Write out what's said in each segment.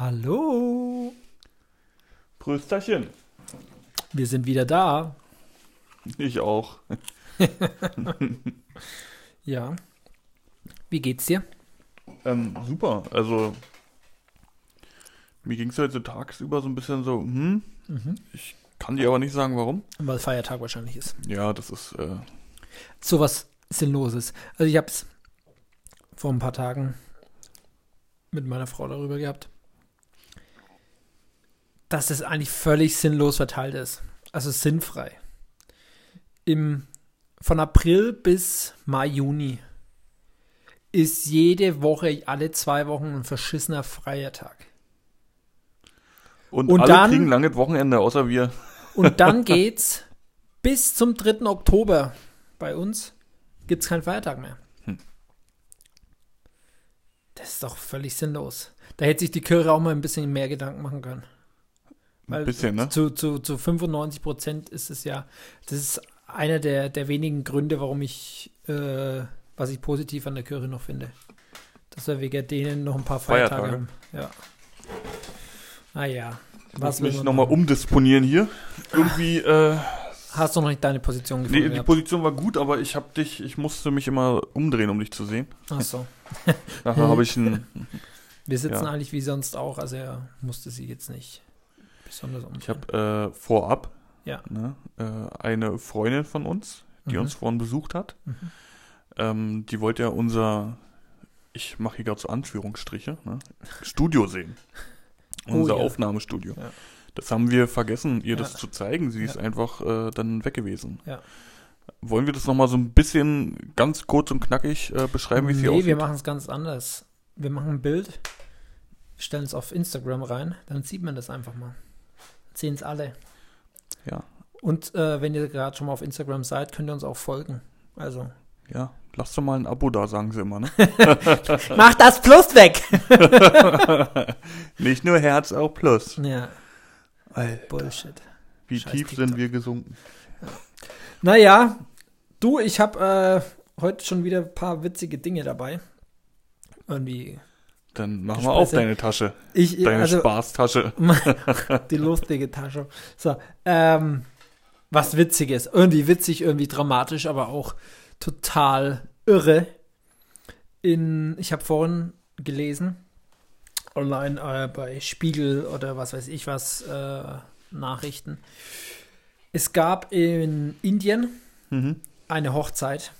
Hallo. Prösterchen. Wir sind wieder da. Ich auch. Ja. Wie geht's dir? Ähm, super. Also, mir ging es heute tagsüber so ein bisschen so, hm, ich kann dir aber nicht sagen, warum. Weil Feiertag wahrscheinlich ist. Ja, das ist, äh, Sowas Sinnloses. Also ich hab's vor ein paar Tagen mit meiner Frau darüber gehabt, dass es eigentlich völlig sinnlos verteilt ist. Also sinnfrei. Im, von April bis Mai, Juni ist jede Woche, alle zwei Wochen ein verschissener freier Tag. und, Und alle dann- kriegen lange Wochenende, außer wir. Und dann geht's bis zum 3. Oktober. Bei uns gibt's keinen Feiertag mehr. Hm. Das ist doch völlig sinnlos. Da hätte sich die Kirche auch mal ein bisschen mehr Gedanken machen können. Ein bisschen, ne? Zu, zu, zu 95 Prozent ist es ja, das ist einer der, der wenigen Gründe, warum ich, äh, was ich positiv an der Kirche noch finde. Dass wir wegen denen noch ein paar Feiertage, Feiertage. haben. Ja. Naja. Was Was muss will ich nochmal umdisponieren hier. Irgendwie, äh, Hast du noch nicht deine Position gefunden? nee, die gehabt? Position war gut, aber ich hab dich, ich musste mich immer umdrehen, um dich zu sehen. Ach so. Nachher habe ich ein, Wir sitzen Ja. eigentlich wie sonst auch, also er musste sie jetzt nicht besonders um. ich habe äh, vorab Ja. ne, äh, eine Freundin von uns, die Mhm. uns vorhin besucht hat. Mhm. Ähm, die wollte ja unser, ich mache hier gerade so Anführungsstriche, ne, Studio sehen. Oh Unser ja. Aufnahmestudio. Ja. Das haben wir vergessen, ihr das zu zeigen. Sie ist einfach äh, dann weg gewesen. Ja. Wollen wir das nochmal so ein bisschen ganz kurz und knackig äh, beschreiben, wie es hier Nee, wir aussieht? machen es ganz anders. Wir machen ein Bild, stellen es auf Instagram rein, dann sieht man das einfach mal. Sehen es alle. Ja. Und äh, wenn ihr gerade schon mal auf Instagram seid, könnt ihr uns auch folgen. Also, Ja, lasst doch mal ein Abo da, sagen sie immer. Ne? mach das Plus weg! Nicht nur Herz, auch Plus. ja, Alter, Bullshit. wie Scheiß tief TikTok. sind wir gesunken? Naja, du, ich habe äh, heute schon wieder ein paar witzige Dinge dabei. Irgendwie. Dann machen wir auf deine Tasche, Ich, deine also, Spaßtasche. die lustige Tasche. So, ähm, was Witziges. Irgendwie witzig, irgendwie dramatisch, aber auch total irre. In, ich habe vorhin gelesen, online äh, bei Spiegel oder was weiß ich was, äh, Nachrichten. Es gab in Indien Mhm. eine Hochzeit.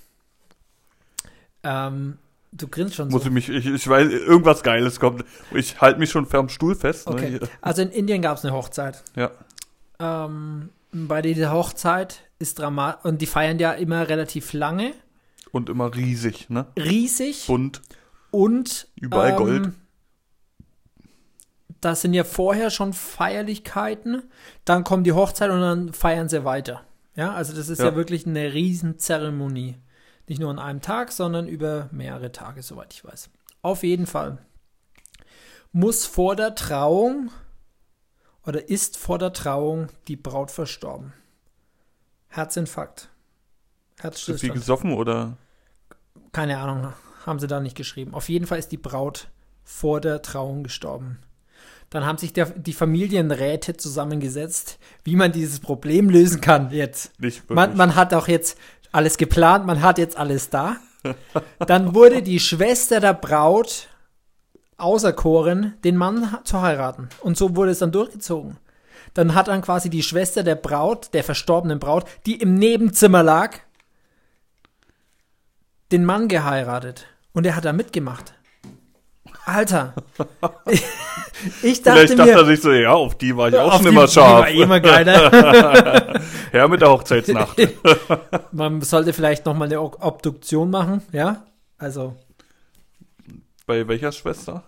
Ähm, du grinst schon Muss so. ich mich, ich, ich weiß, irgendwas Geiles kommt. Ich halte mich schon am Stuhl fest. Ne? Okay. Hier. Also in Indien gab es eine Hochzeit. Ja. Ähm, bei dieser Hochzeit ist dramatisch und die feiern ja immer relativ lange, Und immer riesig, ne? riesig Bunt. und Überall Gold. Da sind ja vorher schon Feierlichkeiten, dann kommt die Hochzeit und dann feiern sie weiter. Ja, also das ist ja, Ja. wirklich eine Riesenzeremonie. Nicht nur an einem Tag, sondern über mehrere Tage, soweit ich weiß. Auf jeden Fall muss vor der Trauung oder ist vor der Trauung die Braut verstorben. Herzinfarkt. Zu viel Herzstillstand. gesoffen oder? Keine Ahnung, haben sie da nicht geschrieben. Auf jeden Fall ist die Braut vor der Trauung gestorben. Dann haben sich der, die Familienräte zusammengesetzt, wie man dieses Problem lösen kann jetzt. Nicht wirklich. Man, man hat auch jetzt alles geplant, man hat jetzt alles da. Dann wurde die Schwester der Braut auserkoren, den Mann zu heiraten. Und so wurde es dann durchgezogen. Dann hat dann quasi die Schwester der Braut, der verstorbenen Braut, die im Nebenzimmer lag, den Mann geheiratet. Und er hat da mitgemacht. Alter. ich dachte Vielleicht dachte mir, er sich so, ja, auf die war ich auch schon die- immer die scharf. war eh immer geiler. Ja, mit der Hochzeitsnacht. Man sollte vielleicht noch mal eine Obduktion machen, ja? Also, Bei welcher Schwester?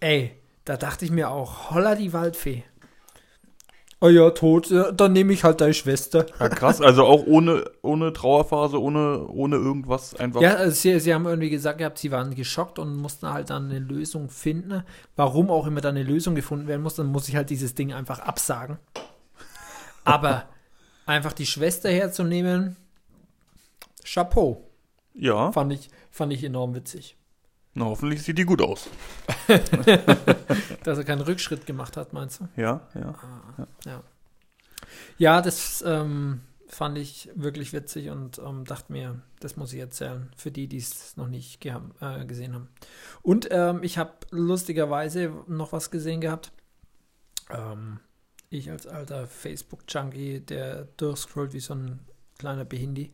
ey, da dachte ich mir auch, holla die Waldfee. Oh ja, tot, ja, dann nehme ich halt deine Schwester. Ja, krass. Also auch ohne, ohne Trauerphase, ohne, ohne irgendwas einfach. Ja, also sie, sie haben irgendwie gesagt gehabt, sie waren geschockt und mussten halt dann eine Lösung finden. Warum auch immer da eine Lösung gefunden werden muss, dann muss ich halt dieses Ding einfach absagen. Aber einfach die Schwester herzunehmen, Chapeau, Ja, fand ich, fand ich enorm witzig. Na, hoffentlich sieht die gut aus. Dass er keinen Rückschritt gemacht hat, meinst du? Ja, ja. Ah, ja. Ja, das ähm, fand ich wirklich witzig und ähm, dachte mir, das muss ich erzählen, für die, die es noch nicht äh, gesehen haben. Und ähm, ich habe lustigerweise noch was gesehen gehabt. Ähm, ich als alter Facebook-Junkie, der durchscrollt wie so ein kleiner Behindi.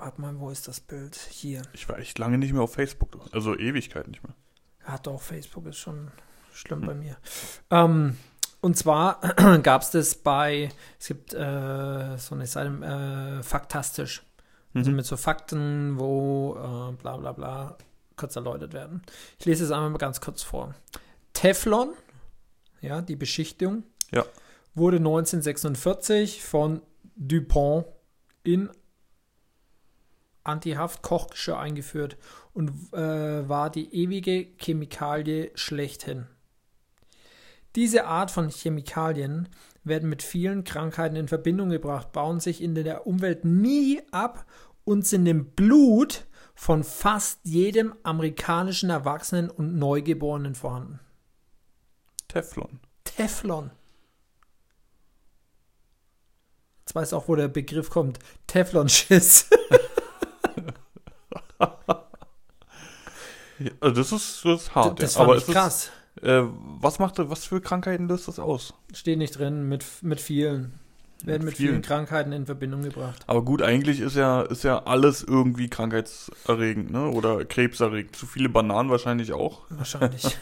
Warte mal, wo ist das Bild? Hier. Ich war echt lange nicht mehr auf Facebook. Also Ewigkeit nicht mehr. Ja, doch, Facebook ist schon schlimm hm. bei mir. Ähm, und zwar gab es das bei, es gibt äh, so eine Seite, äh, Faktastisch. Also mhm. mit so Fakten, wo äh, bla bla bla kurz erläutert werden. Ich lese es einmal mal ganz kurz vor. Teflon, ja, die Beschichtung, ja. wurde 1946 von DuPont in Antihaft-Kochgeschirr eingeführt und äh, war die ewige Chemikalie schlechthin. Diese Art von Chemikalien werden mit vielen Krankheiten in Verbindung gebracht, bauen sich in der Umwelt nie ab und sind im Blut von fast jedem amerikanischen Erwachsenen und Neugeborenen vorhanden. Teflon. Teflon. Jetzt weiß auch, wo der Begriff kommt. Teflon-Schiss. also das ist, das ist hart. Das, das ja. aber krass. Ist, äh, was macht was für Krankheiten löst das aus? Steht nicht drin, mit, mit vielen. Werden mit vielen. vielen Krankheiten in Verbindung gebracht. Aber gut, eigentlich ist ja, ist ja alles irgendwie krankheitserregend, ne? Oder krebserregend. Zu viele Bananen wahrscheinlich auch. Wahrscheinlich.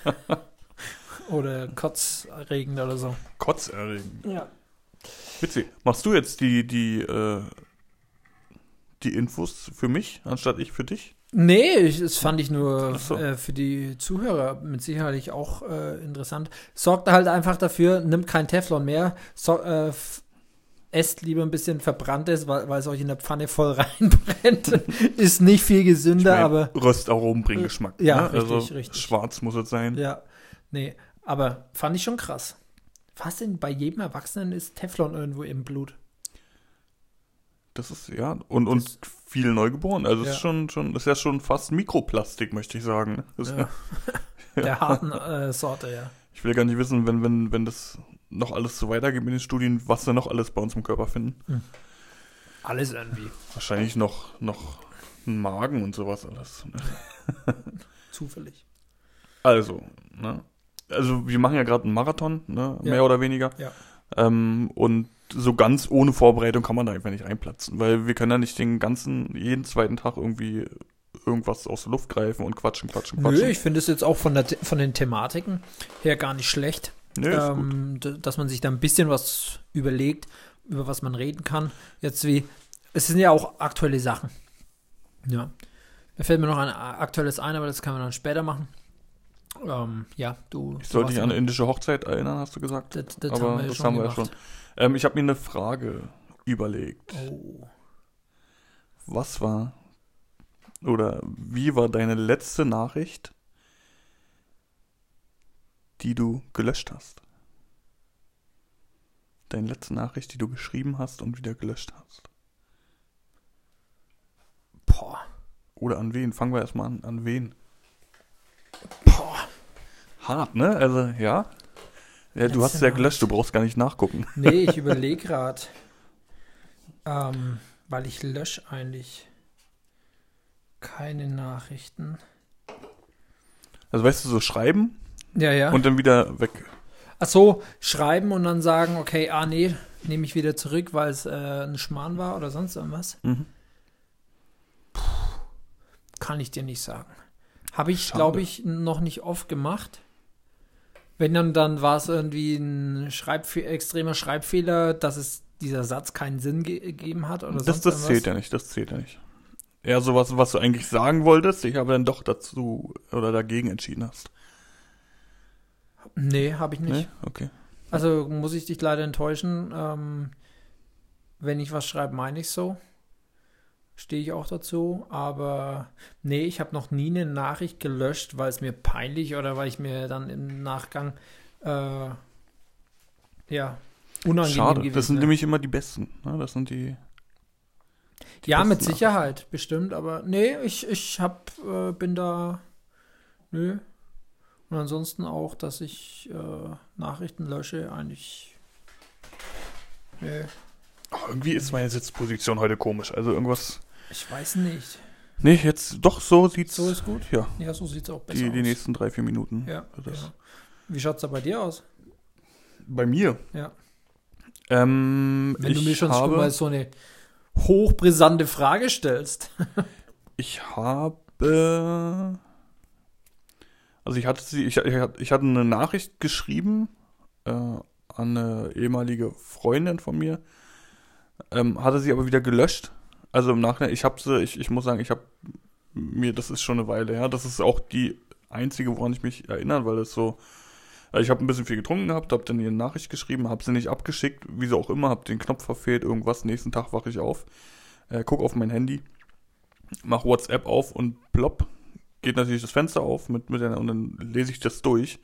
oder kotzerregend oder so. Kotzerregend. Ja. Witzig. Machst du jetzt die, die, äh, die Infos für mich, anstatt ich für dich? Nee, ich, das fand ich nur so. äh, für die Zuhörer mit Sicherheit auch äh, interessant. Sorgt halt einfach dafür, nimmt kein Teflon mehr, so, äh, esst lieber ein bisschen verbranntes, weil, weil es euch in der Pfanne voll reinbrennt. ist nicht viel gesünder, ich mein, aber. Röstaromen bringen Geschmack. Ja, ne? richtig, also richtig. Schwarz muss es sein. Ja, nee, aber fand ich schon krass. Fast in, bei jedem Erwachsenen ist Teflon irgendwo im Blut. Das ist, ja, und, und viel neugeboren. Also ja. ist schon, schon, ist ja schon fast Mikroplastik, möchte ich sagen. Ja. Der harten äh, Sorte, ja. Ich will gar nicht wissen, wenn, wenn, wenn das noch alles so weitergeht mit den Studien, was wir noch alles bei uns im Körper finden. Hm. Alles irgendwie. Wahrscheinlich noch, noch ein Magen und sowas alles. Zufällig. Also, ne? Also wir machen ja gerade einen Marathon, ne? Ja. Mehr oder weniger. Ja. Ähm, und so ganz ohne Vorbereitung kann man da einfach nicht reinplatzen, weil wir können ja nicht den ganzen, jeden zweiten Tag irgendwie irgendwas aus der Luft greifen und quatschen, quatschen, quatschen. Nö, ich finde es jetzt auch von, der, von den Thematiken her gar nicht schlecht, Nö, ähm, dass man sich da ein bisschen was überlegt, über was man reden kann. Jetzt wie, es sind ja auch aktuelle Sachen. Ja. Da fällt mir noch ein aktuelles ein, aber das können wir dann später machen. Ähm, ja, du. Ich sollte dich an eine indische Hochzeit erinnern, hast du gesagt. Das, das aber haben wir das haben wir ja schon. Ähm, ich habe mir eine Frage überlegt. Oh. Was war oder wie war deine letzte Nachricht, die du gelöscht hast? Deine letzte Nachricht, die du geschrieben hast und wieder gelöscht hast. Boah. Oder an wen? Fangen wir erstmal an. An wen? Boah. Hart, ne? Also, ja. Ja, du hast es ja gelöscht, du brauchst gar nicht nachgucken. Nee, ich überlege gerade. Ähm, weil ich lösche eigentlich keine Nachrichten. Also weißt du, so schreiben ja, ja. und dann wieder weg. Ach so, schreiben und dann sagen, okay, ah nee, nehme ich wieder zurück, weil es äh, ein Schmarrn war oder sonst irgendwas. Mhm. Puh, kann ich dir nicht sagen. Habe ich, glaube ich, noch nicht oft gemacht. Wenn dann, dann war es irgendwie ein Schreibfe extremer Schreibfehler, dass es dieser Satz keinen Sinn gegeben hat oder das, das zählt ja nicht, das zählt ja nicht. Eher sowas, was du eigentlich sagen wolltest, ich aber dann doch dazu oder dagegen entschieden hast. Nee, habe ich nicht. Nee? Okay. Also muss ich dich leider enttäuschen. Ähm, wenn ich was schreibe, meine ich so stehe ich auch dazu. Aber nee, ich habe noch nie eine Nachricht gelöscht, weil es mir peinlich oder weil ich mir dann im Nachgang äh, ja unangenehm Schade, gewesen das sind nämlich immer die besten. Ne? Das sind die. Ja, mit Sicherheit, bestimmt, aber nee, ich, ich hab, äh, bin da, nö. Und ansonsten auch, dass ich äh, Nachrichten lösche, eigentlich, nee, Ach, irgendwie ist meine Sitzposition heute komisch. Also irgendwas. Ich weiß nicht. Nee, jetzt doch so sieht's. So ist gut? Ja, Ja, so sieht's auch besser die, aus. die nächsten drei, vier Minuten. ja, ja. Wie schaut's da bei dir aus? Bei mir. Ja. Ähm, Wenn du mir schon habe, mal so eine hochbrisante Frage stellst. Ich habe. Also ich hatte sie, ich, ich, ich hatte eine Nachricht geschrieben äh, an eine ehemalige Freundin von mir, ähm, hatte sie aber wieder gelöscht. Also im Nachhinein, ich habe sie, ich, ich muss sagen, ich habe mir, das ist schon eine Weile her, das ist auch die einzige, woran ich mich erinnere, weil das so, also ich habe ein bisschen viel getrunken gehabt, habe dann ihr eine Nachricht geschrieben, habe sie nicht abgeschickt, wie so auch immer, habe den Knopf verfehlt, irgendwas, nächsten Tag wache ich auf, äh, guck auf mein Handy, mach WhatsApp auf und plopp, geht natürlich das Fenster auf mit, mit der, und dann lese ich das durch.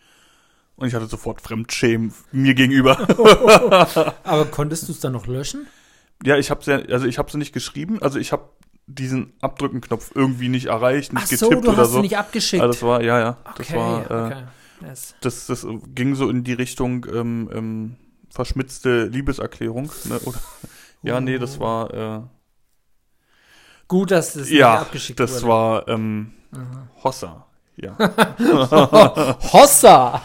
Und ich hatte sofort Fremdschämen mir gegenüber. Aber konntest du es dann noch löschen? Ja, ich habe sie, also ich habe sie nicht geschrieben, also ich habe diesen Abdrücken-Knopf irgendwie nicht erreicht, nicht Ach so, getippt du oder hast so. sie nicht abgeschickt. Also das war, ja, ja, das okay, war, äh, okay. Yes. das, das ging so in die Richtung ähm, ähm, verschmitzte Liebeserklärung. Ne? Oder, ja, nee, das war, äh, Gut, dass es ja, nicht abgeschickt das wurde. war ähm. Hossa. Ja. Hossa!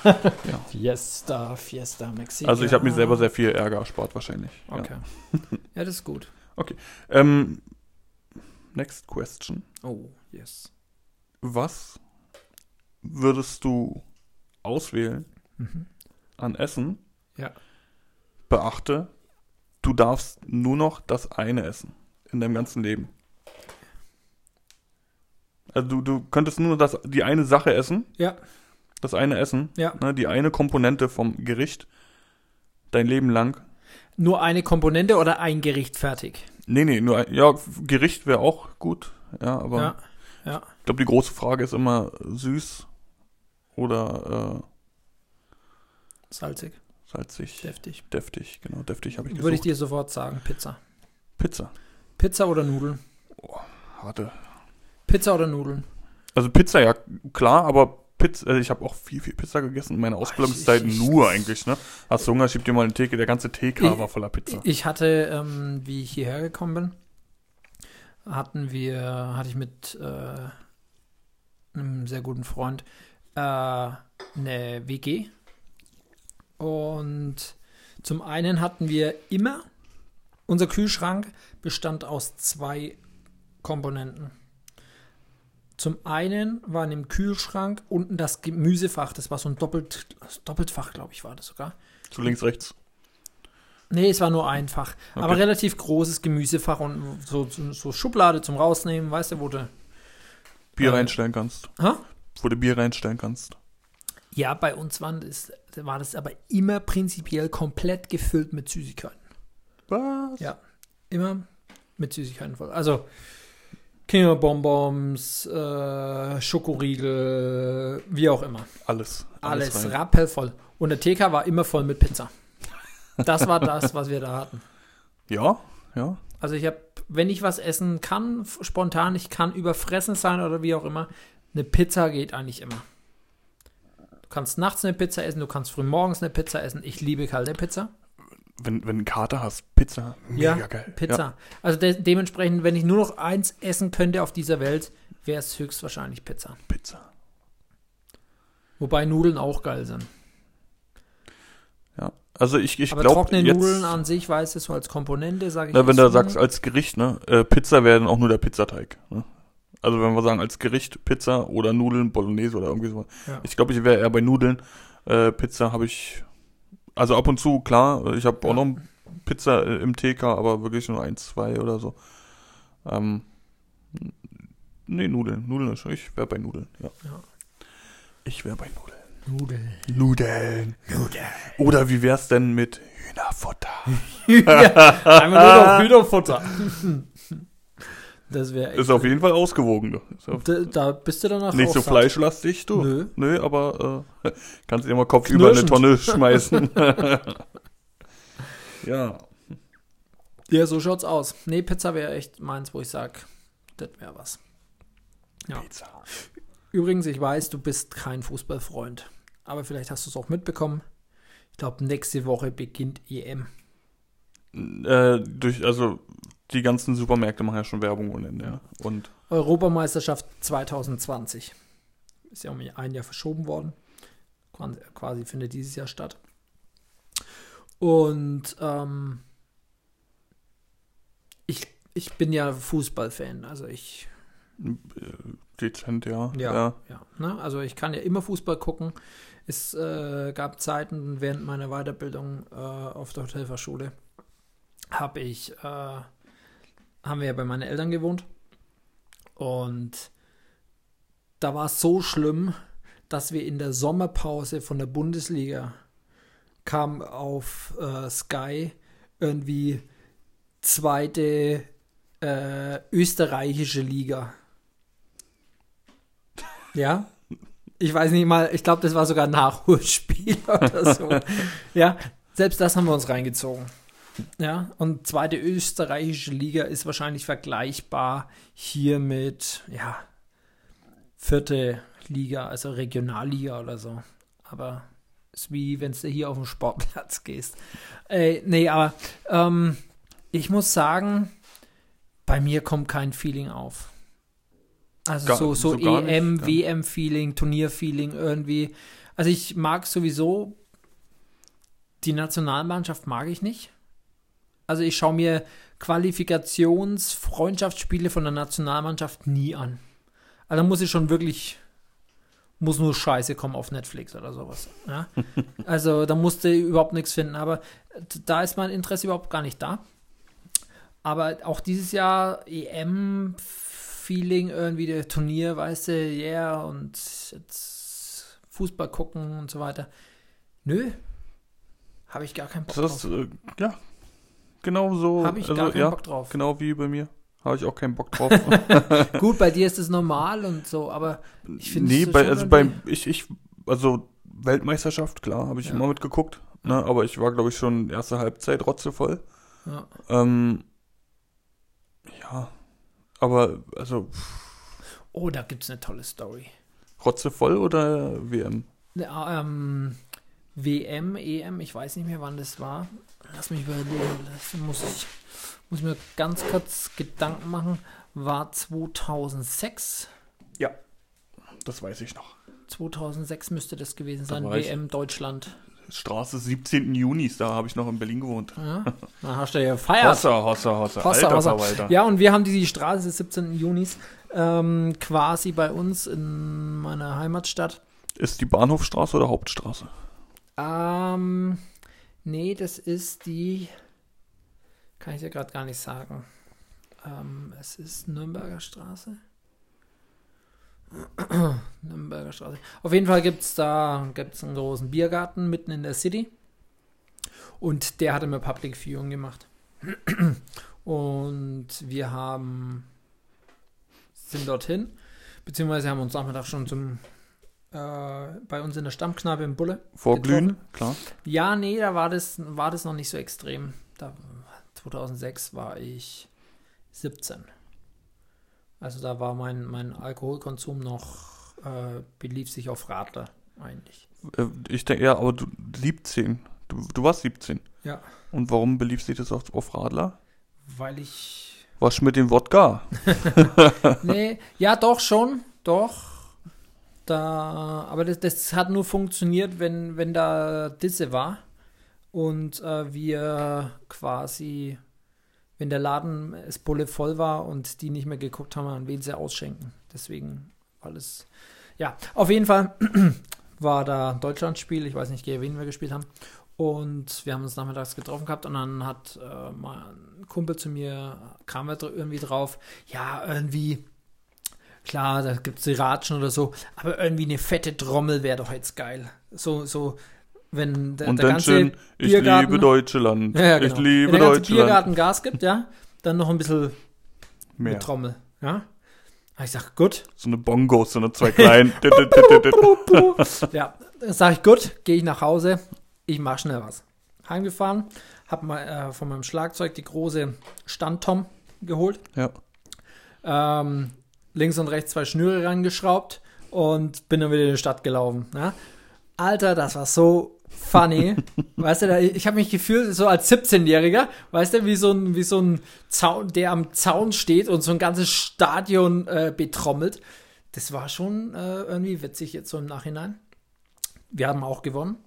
Fiesta, Fiesta, Mexiko. Also ich habe mir selber sehr viel Ärger erspart wahrscheinlich. Ja. Okay. Ja, das ist gut. Ähm, next question. Oh, yes. Was würdest du auswählen Mhm. an Essen? Ja. Beachte, du darfst nur noch das eine essen in deinem ganzen Leben. Also du, du könntest nur das, die eine Sache essen, Ja, das eine Essen, ja. ne, die eine Komponente vom Gericht, dein Leben lang. Nur eine Komponente oder ein Gericht fertig? Nee, nee, nur ein, ja, Gericht wäre auch gut, ja, aber Ja, ja. ich glaube, die große Frage ist immer süß oder Salzig, äh, salzig, deftig. deftig, genau, deftig habe ich Würde ich dir sofort sagen, Pizza. Pizza, Pizza oder Nudeln? harte. Pizza oder Nudeln? Also Pizza, ja, klar, aber Pizza, also ich habe auch viel, viel Pizza gegessen in meiner Ausbildungszeit nur eigentlich, ne? Hast du Hunger, schieb dir mal eine Theke, der ganze TK Ich- war voller Pizza. Ich hatte, ähm, wie ich hierher gekommen bin, hatten wir, hatte ich mit äh, einem sehr guten Freund äh, eine WG. Und zum einen hatten wir immer, unser Kühlschrank bestand aus zwei Komponenten. Zum einen war in dem Kühlschrank unten das Gemüsefach, das war so ein Doppelt, Doppeltfach, glaube ich, war das sogar. So links, rechts. Nee, es war nur einfach. Okay. Aber relativ großes Gemüsefach und so, so, Schublade zum Rausnehmen, weißt du, wo du. Bier Äh, reinstellen kannst. Hä? Wo du Bier reinstellen kannst. Ja, bei uns waren das, war das aber immer prinzipiell komplett gefüllt mit Süßigkeiten. Was? Ja. Immer mit Süßigkeiten voll. Also Kinderbonbons, äh, Schokoriegel, wie auch immer. Alles. Alles, rein. rappelvoll. Und der TK war immer voll mit Pizza. Das war das, was wir da hatten. Ja, ja. Also ich habe, wenn ich was essen kann, spontan, ich kann überfressen sein oder wie auch immer, eine Pizza geht eigentlich immer. Du kannst nachts eine Pizza essen, du kannst früh morgens eine Pizza essen. Ich liebe kalte Pizza. Wenn, wenn du einen Kater hast, Pizza. Mega Ja, geil. Pizza. Ja. Also de dementsprechend, wenn ich nur noch eins essen könnte auf dieser Welt, wäre es höchstwahrscheinlich Pizza. Pizza. Wobei Nudeln auch geil sind. Ja. Also ich, ich Aber glaube trockene jetzt, Nudeln an sich, weißt du, so als Komponente, sage ich. na, wenn du sagst als Gericht, ne, äh, Pizza wäre dann auch nur der Pizzateig. Ne? Also wenn wir sagen als Gericht Pizza oder Nudeln, Bolognese oder irgendwie so. Ja. Ich glaube, ich wäre eher bei Nudeln. Äh, Pizza habe ich, also ab und zu, klar, ich habe Ja. auch noch Pizza äh, im TK, aber wirklich nur eins, zwei oder so. Ähm, nee, Nudeln. Nudeln ist schon, ich wäre bei Nudeln, ja. Ja. Ich wäre bei Nudeln. Nudeln. Nudeln. Nudeln. Oder wie wär's denn mit Hühnerfutter? ja, nur noch Hühnerfutter. Das wäre Ist auf jeden Fall ausgewogen. Da, da bist du danach nicht so satt. fleischlastig, du. Nö. Nö, aber äh, kannst mal Kopf über eine Knirschend. Tonne schmeißen. ja. Ja, so schaut's aus. Nee, Pizza wäre echt meins, wo ich sage, das wäre was. Ja. Pizza. Übrigens, ich weiß, du bist kein Fußballfreund, aber vielleicht hast du es auch mitbekommen. Ich glaube, nächste Woche beginnt EM. Äh, durch, also die ganzen Supermärkte machen ja schon Werbung ohne Ende. Ja. Und Europameisterschaft 2020. Ist ja um ein Jahr verschoben worden. Quasi- findet dieses Jahr statt. Und ähm, ich, ich bin ja Fußballfan. Also ich, äh, dezent, ja. ja, ja. ne? Also ich kann ja immer Fußball gucken. Es äh, gab Zeiten während meiner Weiterbildung äh, auf der Hotelfachschule, habe ich, äh, haben wir ja bei meinen Eltern gewohnt. Und da war es so schlimm, dass wir in der Sommerpause von der Bundesliga kam auf äh, Sky irgendwie zweite äh, österreichische Liga. Ja? Ich weiß nicht mal, ich glaube, das war sogar Nachholspiel oder so. ja, selbst das haben wir uns reingezogen. Ja, und zweite österreichische Liga ist wahrscheinlich vergleichbar hier mit, ja, vierte Liga, also Regionalliga oder so. Aber ist wie wenn du hier auf den Sportplatz gehst. Äh, nee, aber ähm, ich muss sagen, bei mir kommt kein Feeling auf. Also Gar- so, so, so nicht, EM. WM-Feeling, Turnier-Feeling irgendwie. Also ich mag sowieso die Nationalmannschaft mag ich nicht. Also ich schaue mir Qualifikations-, Freundschaftsspiele von der Nationalmannschaft nie an. Also da muss ich schon wirklich, muss nur Scheiße kommen auf Netflix oder sowas. Ja? Also da musste überhaupt nichts finden. Aber da ist mein Interesse überhaupt gar nicht da. Aber auch dieses Jahr EM-Feeling irgendwie, der Turnier, weißt du, yeah, und jetzt Fußball gucken und so weiter. Nö, habe ich gar keinen Bock das drauf. äh, ja, genau so. Habe ich also, gar keinen ja, Bock drauf. Genau wie bei mir. Habe ich auch keinen Bock drauf. Gut, bei dir ist es normal und so, aber ich finde nee, es bei, also beim, ich, ich, also Weltmeisterschaft, klar, habe ich Ja. immer mitgeguckt. Ne, aber ich war, glaube ich, schon erste Halbzeit rotzevoll. ja. Ähm, ja, aber, also, Oh, da gibt es eine tolle Story. rotzevoll oder WM? Ja, ähm, WM, EM, ich weiß nicht mehr, wann das war. Lass mich überlegen, das muss ich muss mir ganz kurz Gedanken machen. War 2006. Das weiß ich noch. 2006 müsste das gewesen Da sein. war ich- WM Deutschland. Straße 17. Junis, da habe ich noch in Berlin gewohnt. Ja, da hast du ja gefeiert. Hossa, Hossa, Hossa. Hossa, Alter Hossa. Ja, und wir haben die Straße des 17. Junis ähm, quasi bei uns in meiner Heimatstadt. Ist die Bahnhofstraße oder Hauptstraße? Ähm, nee, das ist die. Kann ich dir gerade gar nicht sagen. Ähm, es ist Nürnberger Straße. Nürnberger Straße. Auf jeden Fall gibt es da gibt's einen großen Biergarten mitten in der City. Und der hat immer Public Viewing gemacht. Und wir haben sind dorthin, beziehungsweise haben uns Nachmittag schon zum äh, bei uns in der Stammkneipe im Bulle Vorglühen, klar. ja, nee, da war das, war das noch nicht so extrem. Da, 2006 war ich 17. Also da war mein, mein Alkoholkonsum noch, äh, belief sich auf Radler eigentlich. Äh, Ich denke, ja, aber du 17. Du, du warst 17. Ja. Und warum belief sich das auf, auf Radler? Weil ich. Was mit dem Wodka? Nee, ja, doch schon, doch. Da, aber das, das hat nur funktioniert, wenn, wenn da Disse war und äh, wir quasi, wenn der Laden es Bulle voll war und die nicht mehr geguckt haben, an wen sie ausschenken. Deswegen alles. Ja, auf jeden Fall war da ein Deutschlandspiel. Ich weiß nicht, gegen wen wir gespielt haben. Und wir haben uns nachmittags getroffen gehabt und dann hat äh, mal Kumpel zu mir, kam er irgendwie drauf, ja, irgendwie, klar, da gibt es die Ratschen oder so, aber irgendwie eine fette Trommel wäre doch jetzt geil. So, so, wenn der, Und der dann ganze schön, ich Biergarten- liebe Deutschland. ja, ja, genau. Ich liebe wenn der ganze Deutschland. Biergarten Gas gibt, ja, dann noch ein bisschen Mehr. mit Trommel, ja. Aber ich sag, gut, So eine Bongos, so eine zwei kleinen. ja, dann sag ich, gut, gehe ich nach Hause, ich mach schnell was. heimgefahren, habe mal äh, von meinem Schlagzeug die große Standtom geholt, Ja. ähm, links und rechts zwei Schnüre reingeschraubt und bin dann wieder in die Stadt gelaufen. Ja? Alter, das war so funny. weißt du, da, ich habe mich gefühlt so als 17-Jähriger, weißt du, wie so ein, wie so ein Zaun, der am Zaun steht und so ein ganzes Stadion äh, betrommelt. Das war schon äh, irgendwie witzig jetzt so im Nachhinein. Wir haben auch gewonnen.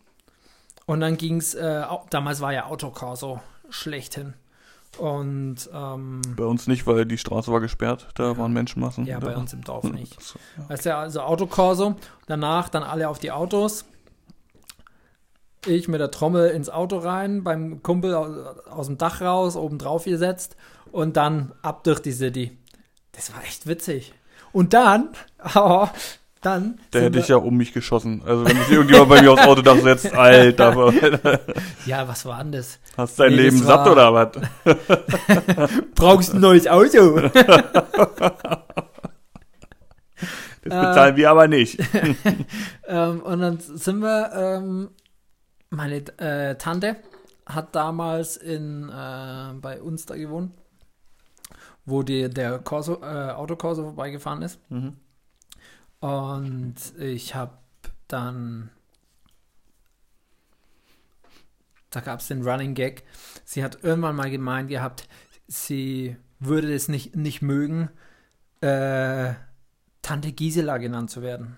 Und dann ging es, äh, damals war ja Autocorso schlechthin. Und ähm, Bei uns nicht, weil die Straße war gesperrt. Da waren Menschenmassen. ja, bei uns im Dorf nicht. Achso, ja. Weißt du, also Autokorso, danach dann alle auf die Autos. Ich mit der Trommel ins Auto rein, beim Kumpel aus, aus dem Dach raus, oben drauf gesetzt und dann ab durch die City. Das war echt witzig. Und dann, oh, dann. Da sind hätte ich ja um mich geschossen. Also wenn sich irgendjemand bei mir aufs Autodach setzt, Alter, Ja, was war das? hast dein Nee, Leben satt war- oder was? Brauchst ein neues Auto? Das bezahlen wir aber nicht. ähm, und dann sind wir, ähm, meine äh, Tante hat damals in, äh, bei uns da gewohnt, wo die, der Corso, äh, Autokorso vorbeigefahren ist. Mhm. Und ich habe dann, da gab es den Running Gag. Sie hat irgendwann mal gemeint gehabt, sie würde es nicht, nicht mögen, äh, Tante Gisela genannt zu werden.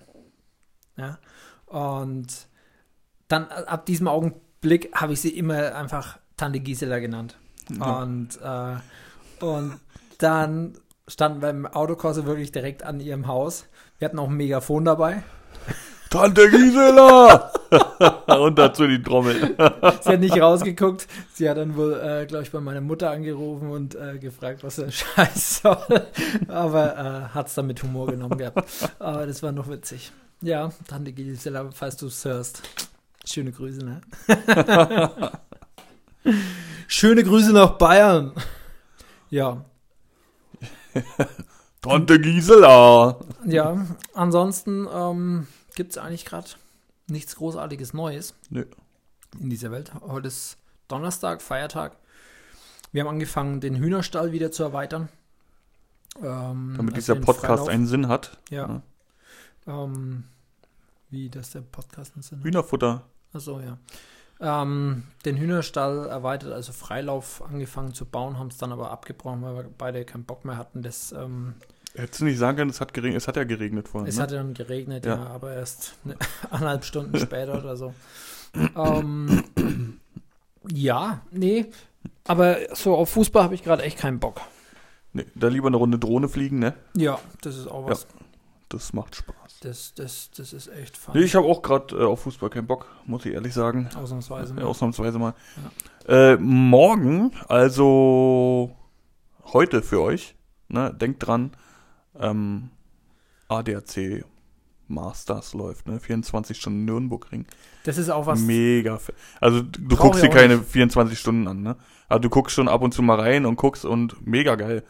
Ja. Und dann äh, ab diesem Augenblick habe ich sie immer einfach Tante Gisela genannt. Ja. Und, äh, und dann standen wir im Autokurse wirklich direkt an ihrem Haus. Wir hatten auch ein Megafon dabei. Tante Gisela! Und dazu die Trommel. Sie hat nicht rausgeguckt. Sie hat dann wohl, äh, glaube ich, bei meiner Mutter angerufen und äh, gefragt, was der Scheiß soll. Aber äh, hat es dann mit Humor genommen gehabt. Aber das war noch witzig. Ja, Tante Gisela, falls du es hörst. Schöne Grüße, ne? Schöne Grüße nach Bayern. Ja, Tante Gisela! ja. Ansonsten ähm, gibt es eigentlich gerade nichts Großartiges Neues. Nö. in dieser Welt. Heute ist Donnerstag, Feiertag. Wir haben angefangen, den Hühnerstall wieder zu erweitern. Ähm, Damit also dieser Podcast Freilauf. einen Sinn hat. Ja. Ähm, wie, dass der Podcast einen Sinn hat? Hühnerfutter. Achso, ja. Ähm, den Hühnerstall erweitert, also Freilauf angefangen zu bauen, haben es dann aber abgebrochen, weil wir beide keinen Bock mehr hatten. Das, ähm, Hättest du nicht sagen können, es hat geregnet, es hat ja geregnet vorhin. es ne? hat dann geregnet, ja, Ja. aber erst eine, anderthalb Stunden später oder so. Ähm, ja, nee. Aber so auf Fußball habe ich gerade echt keinen Bock. Nee, da lieber eine Runde Drohne fliegen, ne? Ja, das ist auch was. Das macht Spaß. Das, das, das ist echt fun. Nee, ich habe auch gerade äh, auf Fußball keinen Bock, muss ich ehrlich sagen. Ausnahmsweise. Ja, mal. ausnahmsweise mal. Äh, morgen, also heute für euch, ne, denkt dran, ähm, ADAC Masters läuft, ne? 24 Stunden Nürnbergring. Das ist auch was. Mega. Also du guckst dir keine 24 Stunden an, ne? Aber du guckst schon ab und zu mal rein und guckst und mega geil.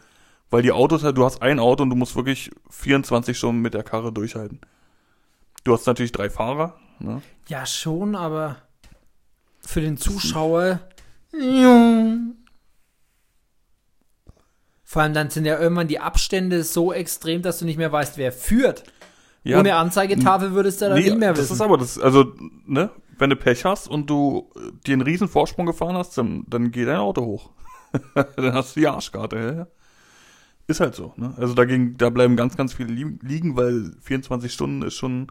Weil die Autos halt, du hast ein Auto und du musst wirklich 24 Stunden mit der Karre durchhalten. Du hast natürlich drei Fahrer, ne? Ja, schon, aber für den Zuschauer. Vor allem dann sind ja irgendwann die Abstände so extrem, dass du nicht mehr weißt, wer führt. Ja, Ohne Anzeigetafel würdest du dann Nee, nie mehr das wissen. ist aber das, also, ne, wenn du Pech hast und du äh, dir einen riesen Vorsprung gefahren hast, dann, dann geht dein Auto hoch. dann hast du die Arschkarte, ja. Ist halt so, ne? Also dagegen, da bleiben ganz, ganz viele li liegen, weil 24 Stunden ist schon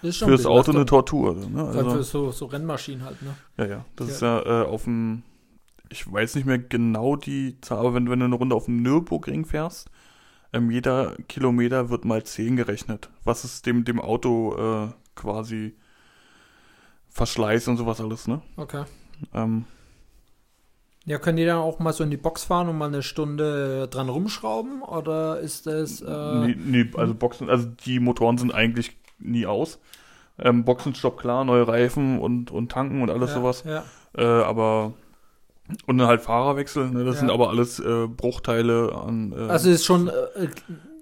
Das ist schon fürs Auto eine. Tortur. Ne? Vor allem für Also, so, so Rennmaschinen halt, ne? ja, ja. Das Ja. ist ja äh, auf dem, ich weiß nicht mehr genau die Zahl, aber wenn, wenn du eine Runde auf dem Nürburgring fährst, ähm, jeder Kilometer wird mal 10 gerechnet. Was ist dem, dem Auto äh, quasi Verschleiß und sowas alles, ne? Okay. Ähm, Ja, können die dann auch mal so in die Box fahren und mal eine Stunde dran rumschrauben? Oder ist das. Äh, nee, nee, also Boxen, also die Motoren sind eigentlich nie aus. Ähm, Boxenstopp klar, neue Reifen und, und tanken und alles ja, sowas. Ja. Äh, aber Und dann halt Fahrerwechsel, ne? das Ja. sind aber alles äh, Bruchteile an. Äh, Also ist schon äh,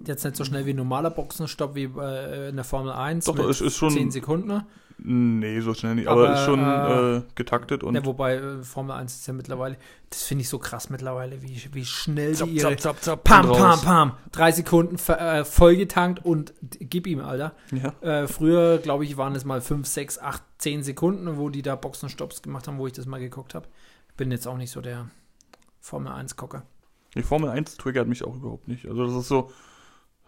jetzt nicht so schnell wie ein normaler Boxenstopp wie äh, in der Formel 1 Doch, mit es ist schon- 10 Sekunden. Ne? nee, so schnell nicht, aber, Aber, ist schon äh, äh, getaktet und Ja, wobei äh, Formel 1 ist ja mittlerweile, das finde ich so krass mittlerweile, wie, wie schnell zap, die ihre zap, zap, zap, Pam, pam, raus. pam. Drei Sekunden äh, vollgetankt und gib ihm, Alter. Ja. Äh, früher, glaube ich, waren es mal 5, 6, 8, 10 Sekunden, wo die da Boxenstopps gemacht haben, wo ich das mal geguckt habe. Bin jetzt auch nicht so der Formel 1-Cocker. Die Formel 1 triggert mich auch überhaupt nicht. Also das ist so,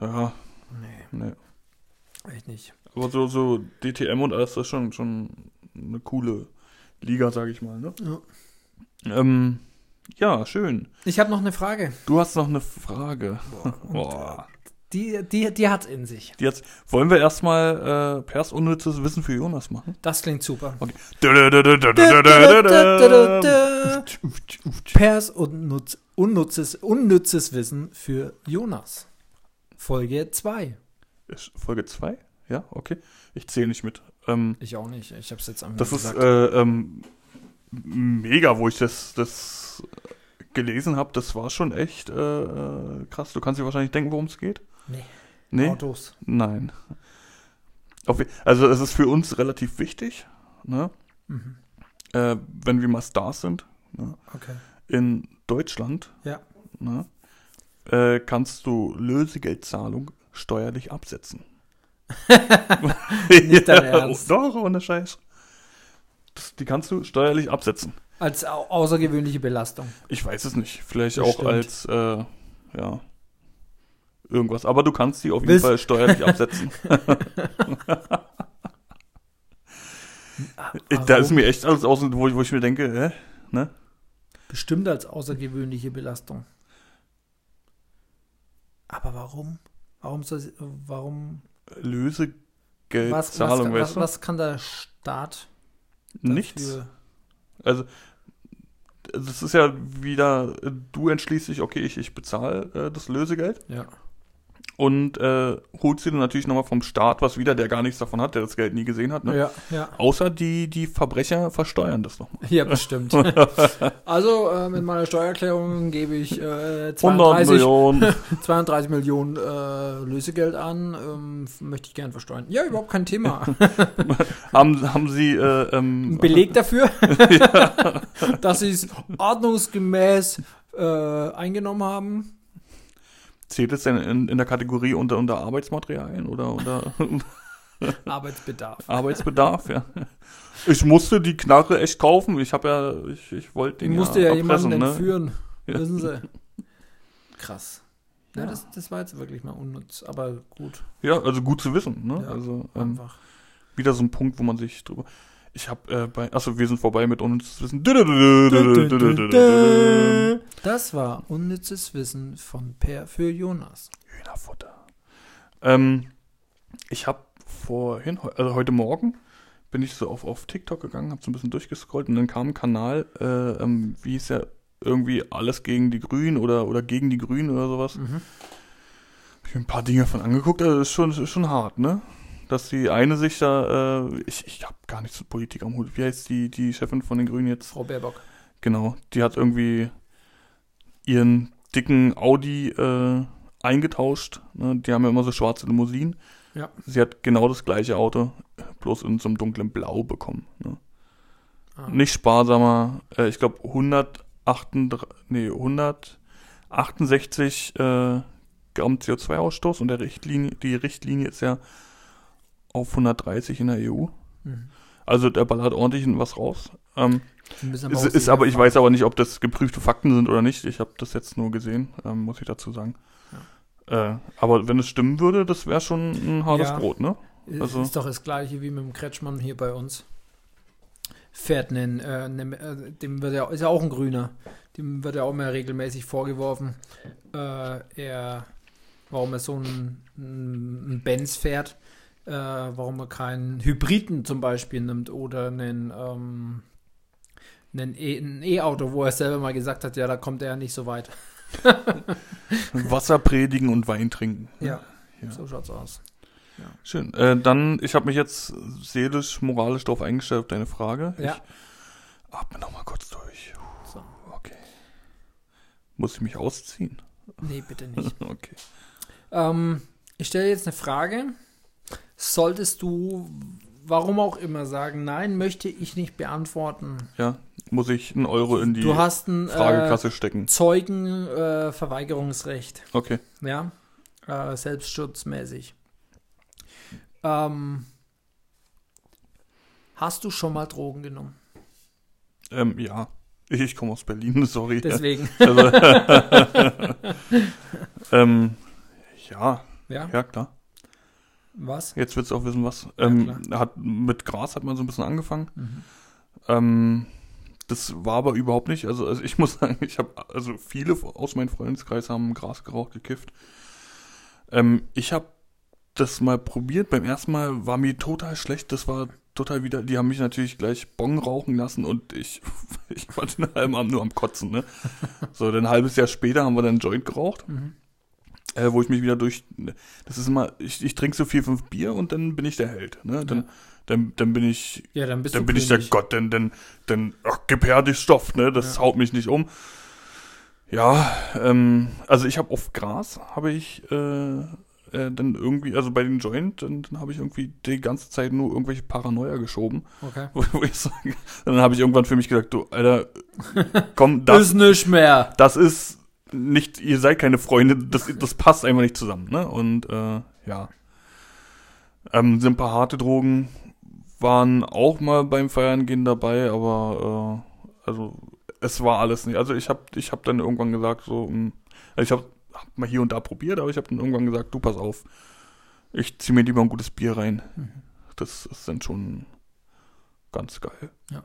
ja, Nee, ne. echt nicht. Aber so, so DTM und alles, das ist schon, schon eine coole Liga, sage ich mal. Ne? Ja. Ähm, ja, schön. Ich habe noch eine Frage. Du hast noch eine Frage. Und, Boah. Die, die, die hat in sich. Die Jetzt wollen wir erstmal äh, Pers unnützes Wissen für Jonas machen. Das klingt super. Okay. Pers unnutz, unnützes, unnützes Wissen für Jonas. Folge 2. Ist Folge 2? Ja, okay. Ich zähle nicht mit. Ähm, Ich auch nicht. Ich habe es jetzt einfach das ist äh, ähm, mega, wo ich das, das gelesen habe. Das war schon echt äh, äh, krass. Du kannst dir wahrscheinlich denken, worum es geht. Nee. Nee? Autos. Nein. Also es ist für uns relativ wichtig, ne? Mhm. äh, wenn wir mal Stars sind. Ne? Okay. In Deutschland Ja. ne? äh, kannst du Lösegeldzahlung steuerlich absetzen. Nicht dein Ernst. Doch, ohne Scheiß. Das, die kannst du steuerlich absetzen. Als au außergewöhnliche Belastung. Ich weiß es nicht. Vielleicht Bestimmt. auch als, äh, ja, irgendwas. Aber du kannst die auf jeden Willst- Fall steuerlich absetzen. da ist mir echt alles außen, wo, ich- wo ich mir denke, hä? Ne? Bestimmt als außergewöhnliche Belastung. Aber warum? Warum soll sie, warum? Was, was, Lösegeldzahlung, was, weißt du? was kann der Staat Nichts. dafür? Also, das ist ja wieder, du entschließt dich, okay, ich, ich bezahle äh, das Lösegeld Ja. Und äh, holst dir dann natürlich nochmal vom Staat was wieder, der gar nichts davon hat, der das Geld nie gesehen hat. Ne? Ja, ja. Außer die, die Verbrecher versteuern das nochmal. Ja, bestimmt. also äh, mit meiner Steuererklärung gebe ich äh, 100 32, Millionen. 32 Millionen äh, Lösegeld an. Ähm, möchte ich gern versteuern. Ja, überhaupt kein Thema. haben, haben sie äh, ähm, Beleg dafür, dass sie es ordnungsgemäß äh, eingenommen haben. Zählt es denn in, in der Kategorie unter, unter Arbeitsmaterialien oder unter Arbeitsbedarf. Arbeitsbedarf? Ja. Ich musste die Knarre echt kaufen. Ich habe ja, ich, ich wollte den musste ja erpressen, jemanden ne? entführen. Ja. Wissen Sie. Krass. Ja, Ja. Das, das war jetzt wirklich mal unnütz, aber gut. Ja, also gut zu wissen. Ne? Ja, also ähm, Einfach. wieder so ein Punkt, wo man sich drüber. Ich habe äh, bei. Achso, wir sind vorbei mit unnützes Wissen. Das war unnützes Wissen von Per für Jonas. Hühnerfutter. Ähm, ich habe vorhin, also heute Morgen, bin ich so auf, auf TikTok gegangen, habe so ein bisschen durchgescrollt und dann kam ein Kanal, äh, ähm, wie ist ja irgendwie alles gegen die Grünen oder, oder gegen die Grünen oder sowas. Mhm. Hab ich mir ein paar Dinge von angeguckt, also das ist schon, das ist schon hart, ne? Dass die eine sich da, äh, ich, ich habe gar nichts mit Politik am Hut. Wie heißt die, die Chefin von den Grünen jetzt? Frau Baerbock. Genau, die hat irgendwie ihren dicken Audi äh, eingetauscht. Ne? Die haben ja immer so schwarze Limousinen. Ja. Sie hat genau das gleiche Auto, bloß in so einem dunklen Blau bekommen. Ne? Ah. Nicht sparsamer, äh, ich glaube 168, nee, 168 äh, Gramm CO2-Ausstoß und der Richtlinie, die Richtlinie ist ja auf 130 in der EU. Mhm. Also der ballert ordentlich was raus. Ähm, ist, ist aber, ich weiß aber nicht, ob das geprüfte Fakten sind oder nicht. Ich habe das jetzt nur gesehen, ähm, muss ich dazu sagen. Äh, aber wenn es stimmen würde, das wäre schon ein hartes Ja. Brot, ne? also- ist doch das gleiche wie mit dem Kretschmann hier bei uns. Fährt einen, äh, einen äh, dem wird ja, ist ja auch ein Grüner. Dem wird ja auch mehr regelmäßig vorgeworfen, äh, er, warum er so einen, einen Benz fährt, äh, warum er keinen Hybriden zum Beispiel nimmt oder einen, ähm, einen E- E-Auto, wo er selber mal gesagt hat, ja, da kommt er ja nicht so weit. Wasser predigen und Wein trinken. Ja, Ja. so schaut's aus. Schön. Äh, dann, ich habe mich jetzt seelisch, moralisch darauf eingestellt, auf deine Frage. Ja. Ich atme noch mal kurz durch. So. Okay. Muss ich mich ausziehen? Nee, bitte nicht. Okay. ähm, ich stelle jetzt eine Frage. Solltest du, warum auch immer, sagen, nein, möchte ich nicht beantworten. Ja, muss ich einen Euro in die du hast ein Fragekasse stecken. äh, Zeugenverweigerungsrecht. Okay. Ja, äh, selbstschutzmäßig. Ähm, hast du schon mal Drogen genommen? Ähm, ja. Ich, ich komme aus Berlin, sorry. Deswegen. Also, ähm, ja, Ja, ja, klar. Was? Jetzt willst du auch wissen, was. Ja, Ähm, klar. hat, mit Gras hat man so ein bisschen angefangen. Mhm. Ähm, das war aber überhaupt nicht. Also, also ich muss sagen, ich habe, also viele aus meinem Freundeskreis haben Gras geraucht, gekifft. Ähm, ich habe das mal probiert. Beim ersten Mal war mir total schlecht. Das war total wieder. Die haben mich natürlich gleich Bong rauchen lassen und ich, ich war den halben Abend nur am Kotzen. Ne? So, dann ein halbes Jahr später haben wir dann Joint geraucht. Mhm. Äh, wo ich mich wieder durch. Das ist immer, ich, ich trinke so vier, fünf Bier und dann bin ich der Held. Ne? Dann, Ja. dann, dann bin ich Ja, dann bist dann du bin ich der. Gott, denn, denn, denn, ach, gib her die Stoff, ne, das Ja. haut mich nicht um. Ja, ähm, also ich habe auf Gras, habe ich, äh, äh, dann irgendwie, also bei den Joint, dann, dann habe ich irgendwie die ganze Zeit nur irgendwelche Paranoia geschoben, Okay. wo, wo ich sage, dann habe ich irgendwann für mich gesagt, du, Alter, komm, das, ist nicht mehr. das ist nicht, ihr seid keine Freunde, das, das passt einfach nicht zusammen, ne, und, äh, ja. Ähm, sind ein paar harte Drogen, waren auch mal beim Feiern gehen dabei, aber äh, also es war alles nicht. Also ich habe ich hab dann irgendwann gesagt, so, mh, also ich habe hab mal hier und da probiert, aber ich habe dann irgendwann gesagt, du pass auf, ich zieh mir lieber ein gutes Bier rein. Mhm. Das ist dann schon ganz geil. Ja.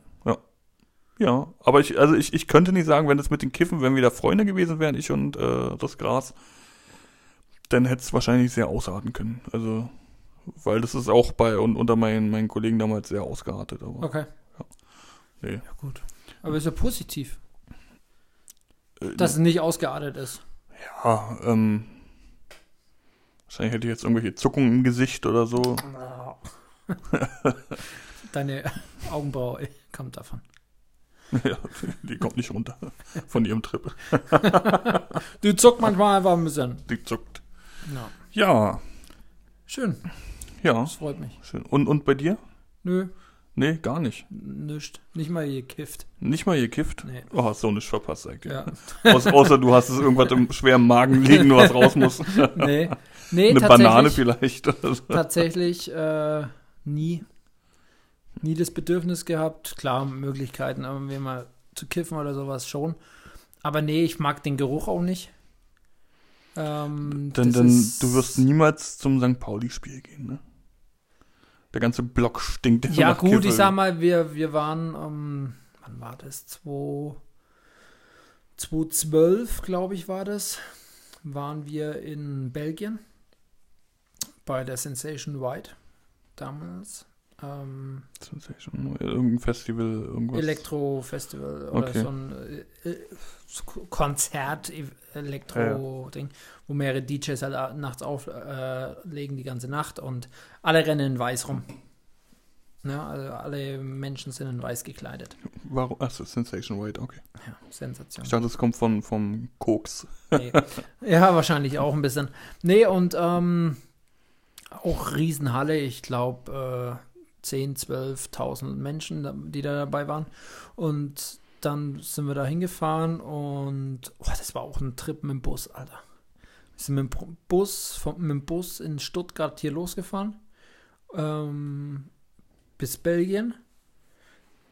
Ja. Ja, aber ich, also ich, ich könnte nicht sagen, wenn es mit den Kiffen, wenn wir da Freunde gewesen wären, ich und äh, das Gras, dann hätte es wahrscheinlich sehr ausarten können. Also, weil das ist auch bei und unter meinen, meinen Kollegen damals sehr ausgeartet. Aber Okay. nee. Ja, gut. Aber ist ja positiv, Äh, dass es nicht ausgeartet ist. ja, ähm, wahrscheinlich hätte ich jetzt irgendwelche Zuckungen im Gesicht oder so. Deine Augenbraue kommt davon. ja, die kommt nicht runter von ihrem Trip. Du zuckst manchmal einfach ein bisschen. Die zuckt. Ja. Ja, Schön, ja, das freut mich. schön. Und, und bei dir? Nö, Nee, gar nicht. nischt. Nicht mal gekifft. Nicht mal gekifft? Nee. Oh, hast so nicht verpasst eigentlich. Ja. Außer, außer du hast es irgendwas im schweren Magen liegen, was raus muss. Nee. Nee, Eine Banane vielleicht. tatsächlich äh, nie. Nie das Bedürfnis gehabt. Klar, Möglichkeiten, aber mir mal zu kiffen oder sowas schon. Aber nee, ich mag den Geruch auch nicht. Ähm, Denn, denn du wirst niemals zum St. Pauli-Spiel gehen, ne? Der ganze Block stinkt Ja, gut, Kiffel. ich sag mal, wir, wir waren, ähm, wann war das? 2, 2012, glaube ich, war das. Waren wir in Belgien bei der Sensation White damals. Ähm, Sensation, irgendein Festival, irgendwas. Elektro-Festival oder Okay. so ein äh, äh, Konzert-Elektro-Ding, wo mehrere DJs halt nachts auflegen äh, die ganze Nacht und alle rennen in weiß rum. Ja, also alle Menschen sind in weiß gekleidet. Warum? Achso, Sensation White, okay. Ja, Sensation. Ich dachte, das kommt von, vom Koks. Nee. ja, wahrscheinlich auch ein bisschen. Nee, und ähm, auch Riesenhalle, ich glaube äh, 10, 12.000 Menschen, die da dabei waren. Und dann sind wir da hingefahren und oh, das war auch ein Trip mit dem Bus, Alter. Wir sind mit dem Bus, vom, mit dem Bus in Stuttgart hier losgefahren. Ähm, bis Belgien.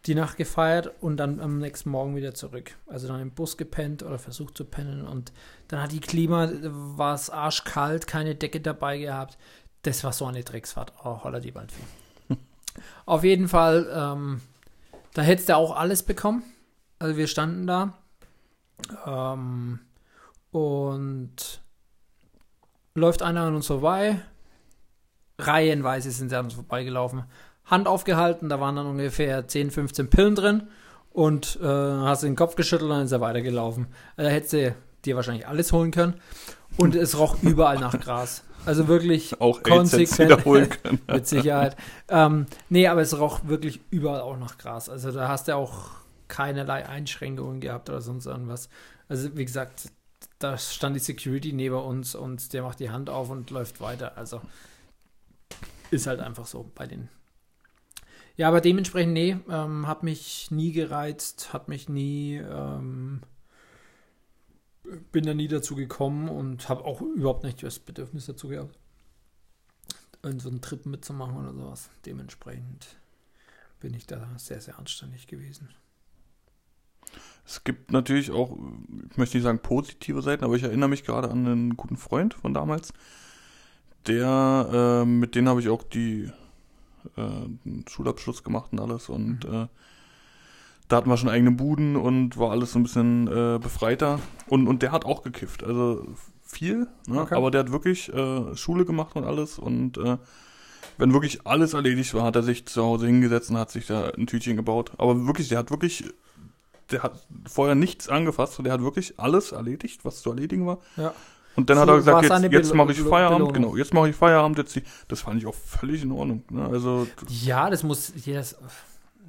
Die Nacht gefeiert und dann am nächsten Morgen wieder zurück. Also dann im Bus gepennt oder versucht zu pennen und dann hat die Klima, war es arschkalt, keine Decke dabei gehabt. Das war so eine Drecksfahrt. Oh, holla die Waldfee. Auf jeden Fall, ähm, da hättest du auch alles bekommen. Also wir standen da. Ähm, und läuft einer an uns vorbei. Reihenweise sind sie an uns vorbeigelaufen. Hand aufgehalten, da waren dann ungefähr 10, 15 Pillen drin. Und äh, hast den Kopf geschüttelt und dann ist er weitergelaufen. Also, da hättest du dir wahrscheinlich alles holen können. Und es roch überall nach Gras. Also wirklich Auch konsequent. Mit Sicherheit. ähm, nee, aber es roch wirklich überall auch nach Gras. Also da hast du auch keinerlei Einschränkungen gehabt oder sonst irgendwas. Also wie gesagt, da stand die Security neben uns und der macht die Hand auf und läuft weiter. Also ist halt einfach so bei den. Ja, aber dementsprechend, nee, ähm, hat mich nie gereizt, hat mich nie, ähm, bin da nie dazu gekommen und habe auch überhaupt nicht das Bedürfnis dazu gehabt, in so einen Trip mitzumachen oder sowas. Dementsprechend bin ich da sehr, sehr anständig gewesen. Es gibt natürlich auch, ich möchte nicht sagen positive Seiten, aber ich erinnere mich gerade an einen guten Freund von damals. Der, äh, mit denen habe ich auch die äh, Schulabschluss gemacht und alles und Mhm. äh, da hatten wir schon eigene Buden und war alles so ein bisschen äh, befreiter. Und, und der hat auch gekifft, also viel, ne? Okay. aber der hat wirklich äh, Schule gemacht und alles und äh, wenn wirklich alles erledigt war, hat er sich zu Hause hingesetzt und hat sich da ein Tütchen gebaut. Aber wirklich, der hat wirklich, der hat vorher nichts angefasst und der hat wirklich alles erledigt, was zu erledigen war. Ja. Und dann So hat er gesagt, jetzt, jetzt mache ich Feierabend, Belohnung. genau, jetzt mache ich Feierabend, jetzt die, das fand ich auch völlig in Ordnung. Ne? Also, Ja, das muss jedes.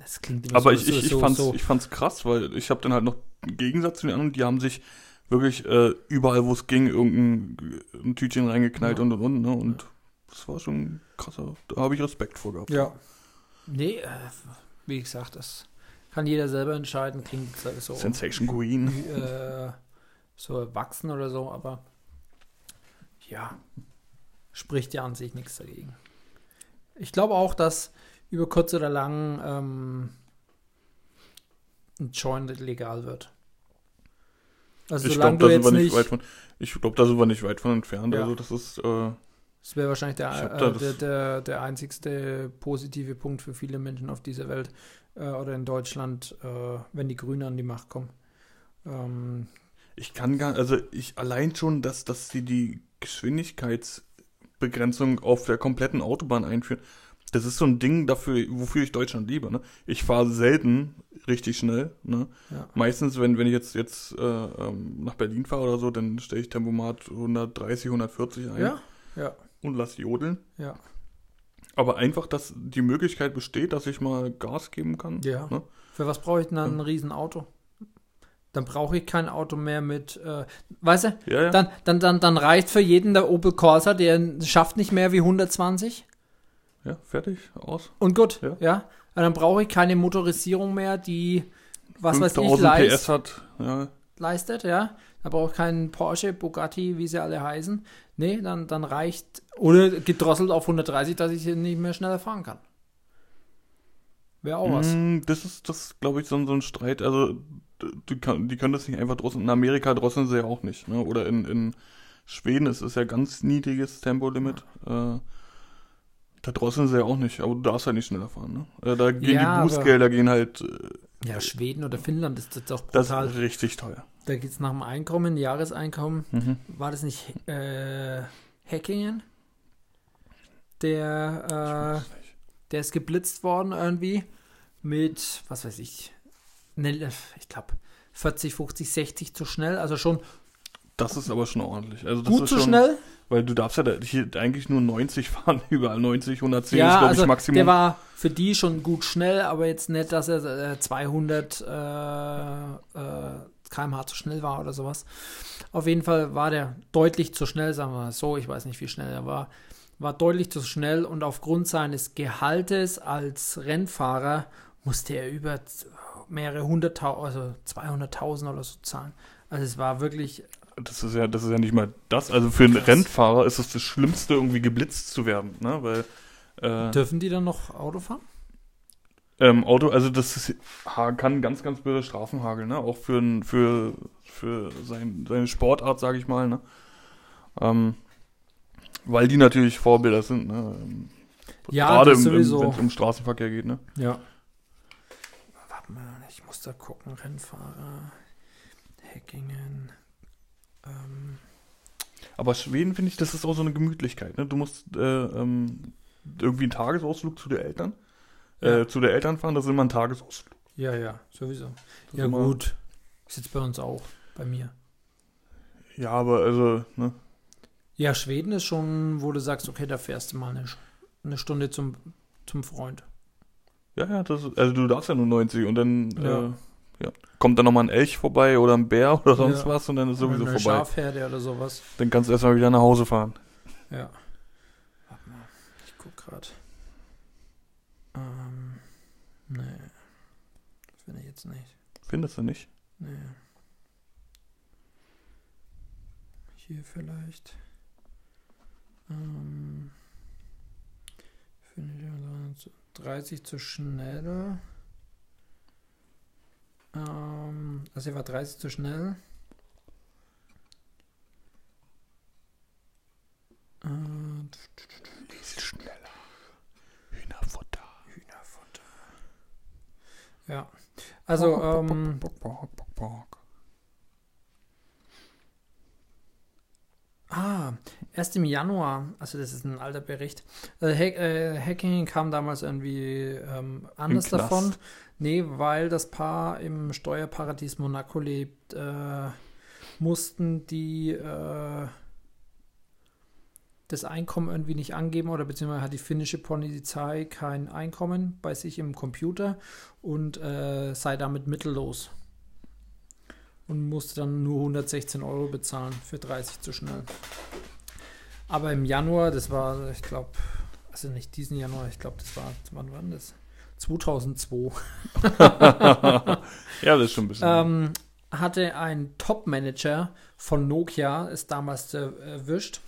Das klingt immer aber so, ich, ich, ich, so, fand's, so. ich fand's krass, weil ich habe dann halt noch im Gegensatz zu den anderen, die haben sich wirklich äh, überall, wo es ging, irgendein ein Tütchen reingeknallt Ja. und und und. Ne? Und das war schon krasser. Da habe ich Respekt vor gehabt. Ja. Nee, äh, wie gesagt, das kann jeder selber entscheiden. Klingt so, Sensation Queen. äh, so erwachsen oder so, aber ja, spricht ja an sich nichts dagegen. Ich glaube auch, dass über kurz oder lang ähm, ein Joint legal wird. Also ich glaube, da sind wir nicht weit von. Ich glaube, da sind wir nicht weit von entfernt. Ja. Also das ist. Äh, das wäre wahrscheinlich der, äh, der, der, der einzigste positive Punkt für viele Menschen auf dieser Welt äh, oder in Deutschland, äh, wenn die Grünen an die Macht kommen. Ähm, ich kann gar, also ich allein schon, dass, dass sie die Geschwindigkeitsbegrenzung auf der kompletten Autobahn einführen. Das ist so ein Ding dafür, wofür ich Deutschland liebe. Ne? Ich fahre selten richtig schnell. Ne? ja. Meistens, wenn, wenn ich jetzt, jetzt äh, ähm, nach Berlin fahre oder so, dann stelle ich Tempomat 130, 140 ein ja, ja, und lasse jodeln. ja. Aber einfach, dass die Möglichkeit besteht, dass ich mal Gas geben kann. Ja. Ne? Für was brauche ich denn dann ein Riesenauto? Dann brauche ich kein Auto mehr mit, äh, weißt du, Ja, ja. dann, dann, dann, dann reicht für jeden der Opel Corsa, der schafft nicht mehr wie 120 ja, fertig, aus. und gut, Ja. ja. Und dann brauche ich keine Motorisierung mehr, die, was weiß ich, 5000 leist, PS hat. Ja, leistet, ja. Da brauche ich keinen Porsche, Bugatti, wie sie alle heißen. Nee, dann, dann reicht, oder gedrosselt auf 130, dass ich hier nicht mehr schneller fahren kann. Wäre auch was. Mm, Das ist, das glaube ich, so, ein- so ein Streit. Also, die, kann, die können das nicht einfach drosseln. In Amerika drosseln sie ja auch nicht. Ne? Oder in, in Schweden ist es ja ganz niedriges Tempolimit. Äh, da drosseln sie ja auch nicht. Aber du darfst halt nicht schneller fahren. Ne? Äh, da gehen Ja, die Bußgelder gehen halt. Äh, Ja, Schweden oder Finnland ist jetzt auch das brutal. ist richtig teuer. Da geht es nach dem Einkommen, Jahreseinkommen. Mhm. War das nicht äh, Hackingen? Der, äh, der ist geblitzt worden irgendwie mit, was weiß ich, ne, ich glaube 40, 50, 60 zu schnell. Also schon Das ist aber schon ordentlich. Also das gut ist zu schon, schnell. Weil du darfst ja da, hier eigentlich nur 90 fahren, überall 90, 110 ist, Ja, glaube also ich, Maximum. der war für die schon gut schnell, aber jetzt nicht, dass er äh, 200 äh, äh, km/h zu schnell war oder sowas. Auf jeden Fall war der deutlich zu schnell, sagen wir mal so. Ich weiß nicht, wie schnell er war. War deutlich zu schnell und aufgrund seines Gehaltes als Rennfahrer musste er über mehrere hunderttausend, also 200.000 oder so zahlen. Also es war wirklich, Das ist ja, das ist ja nicht mal das. Also für einen Krass. Rennfahrer ist es das Schlimmste, irgendwie geblitzt zu werden, ne? Weil äh, dürfen die dann noch Auto fahren? ähm, Auto, also das ist, kann ganz, ganz böse Strafen hageln, ne? Auch für für für sein, seine Sportart, sage ich mal, ne? Ähm, weil die natürlich Vorbilder sind, ne? Ähm, Ja, Gerade im, wenn es um Straßenverkehr geht, ne? Ja. Warte mal, ich muss da gucken. Rennfahrer, Hackingen. Ähm, Aber Schweden finde ich, das ist auch so eine Gemütlichkeit. Ne? Du musst äh, ähm, irgendwie einen Tagesausflug zu den Eltern, Ja. äh, zu den Eltern fahren. Das ist immer ein Tagesausflug. ja, ja, sowieso. Das Ja, gut. Ist jetzt bei uns auch, bei mir. Ja, aber also, ne? Ja, Schweden ist schon, wo du sagst, okay, da fährst du mal eine, eine Stunde zum, zum Freund. Ja, ja, das also du darfst ja nur 90 und dann Ja. äh, Kommt dann nochmal ein Elch vorbei oder ein Bär oder sonst Ja. was und dann ist sowieso Oder eine vorbei. Schafherde oder sowas. Dann kannst du erstmal wieder nach Hause fahren. Ja. Warte mal, ich guck grad. Ähm, nee. Das finde ich jetzt nicht. Findest du nicht? Nee. Hier vielleicht. Ähm, finde ich also zu- 30 zu schnell. Ähm, also hier war 30 zu schnell. Äh, Lies schneller. Hühnerfutter. Hühnerfutter. Ja. Also, ähm, Erst im Januar, also das ist ein alter Bericht. Also Hack, äh, Hacking kam damals irgendwie ähm, anders davon. Nee, weil das Paar im Steuerparadies Monaco lebt, äh, mussten die äh, das Einkommen irgendwie nicht angeben oder beziehungsweise hat die finnische Polizei kein Einkommen bei sich im Computer und äh, sei damit mittellos. Und musste dann nur 116 Euro bezahlen für 30 zu schnell. Aber im Januar, das war, ich glaube, also nicht diesen Januar, ich glaube, das war, wann war das? 2002. ja, das ist schon ein bisschen. ähm, hatte ein Top-Manager von Nokia, ist damals erwischt,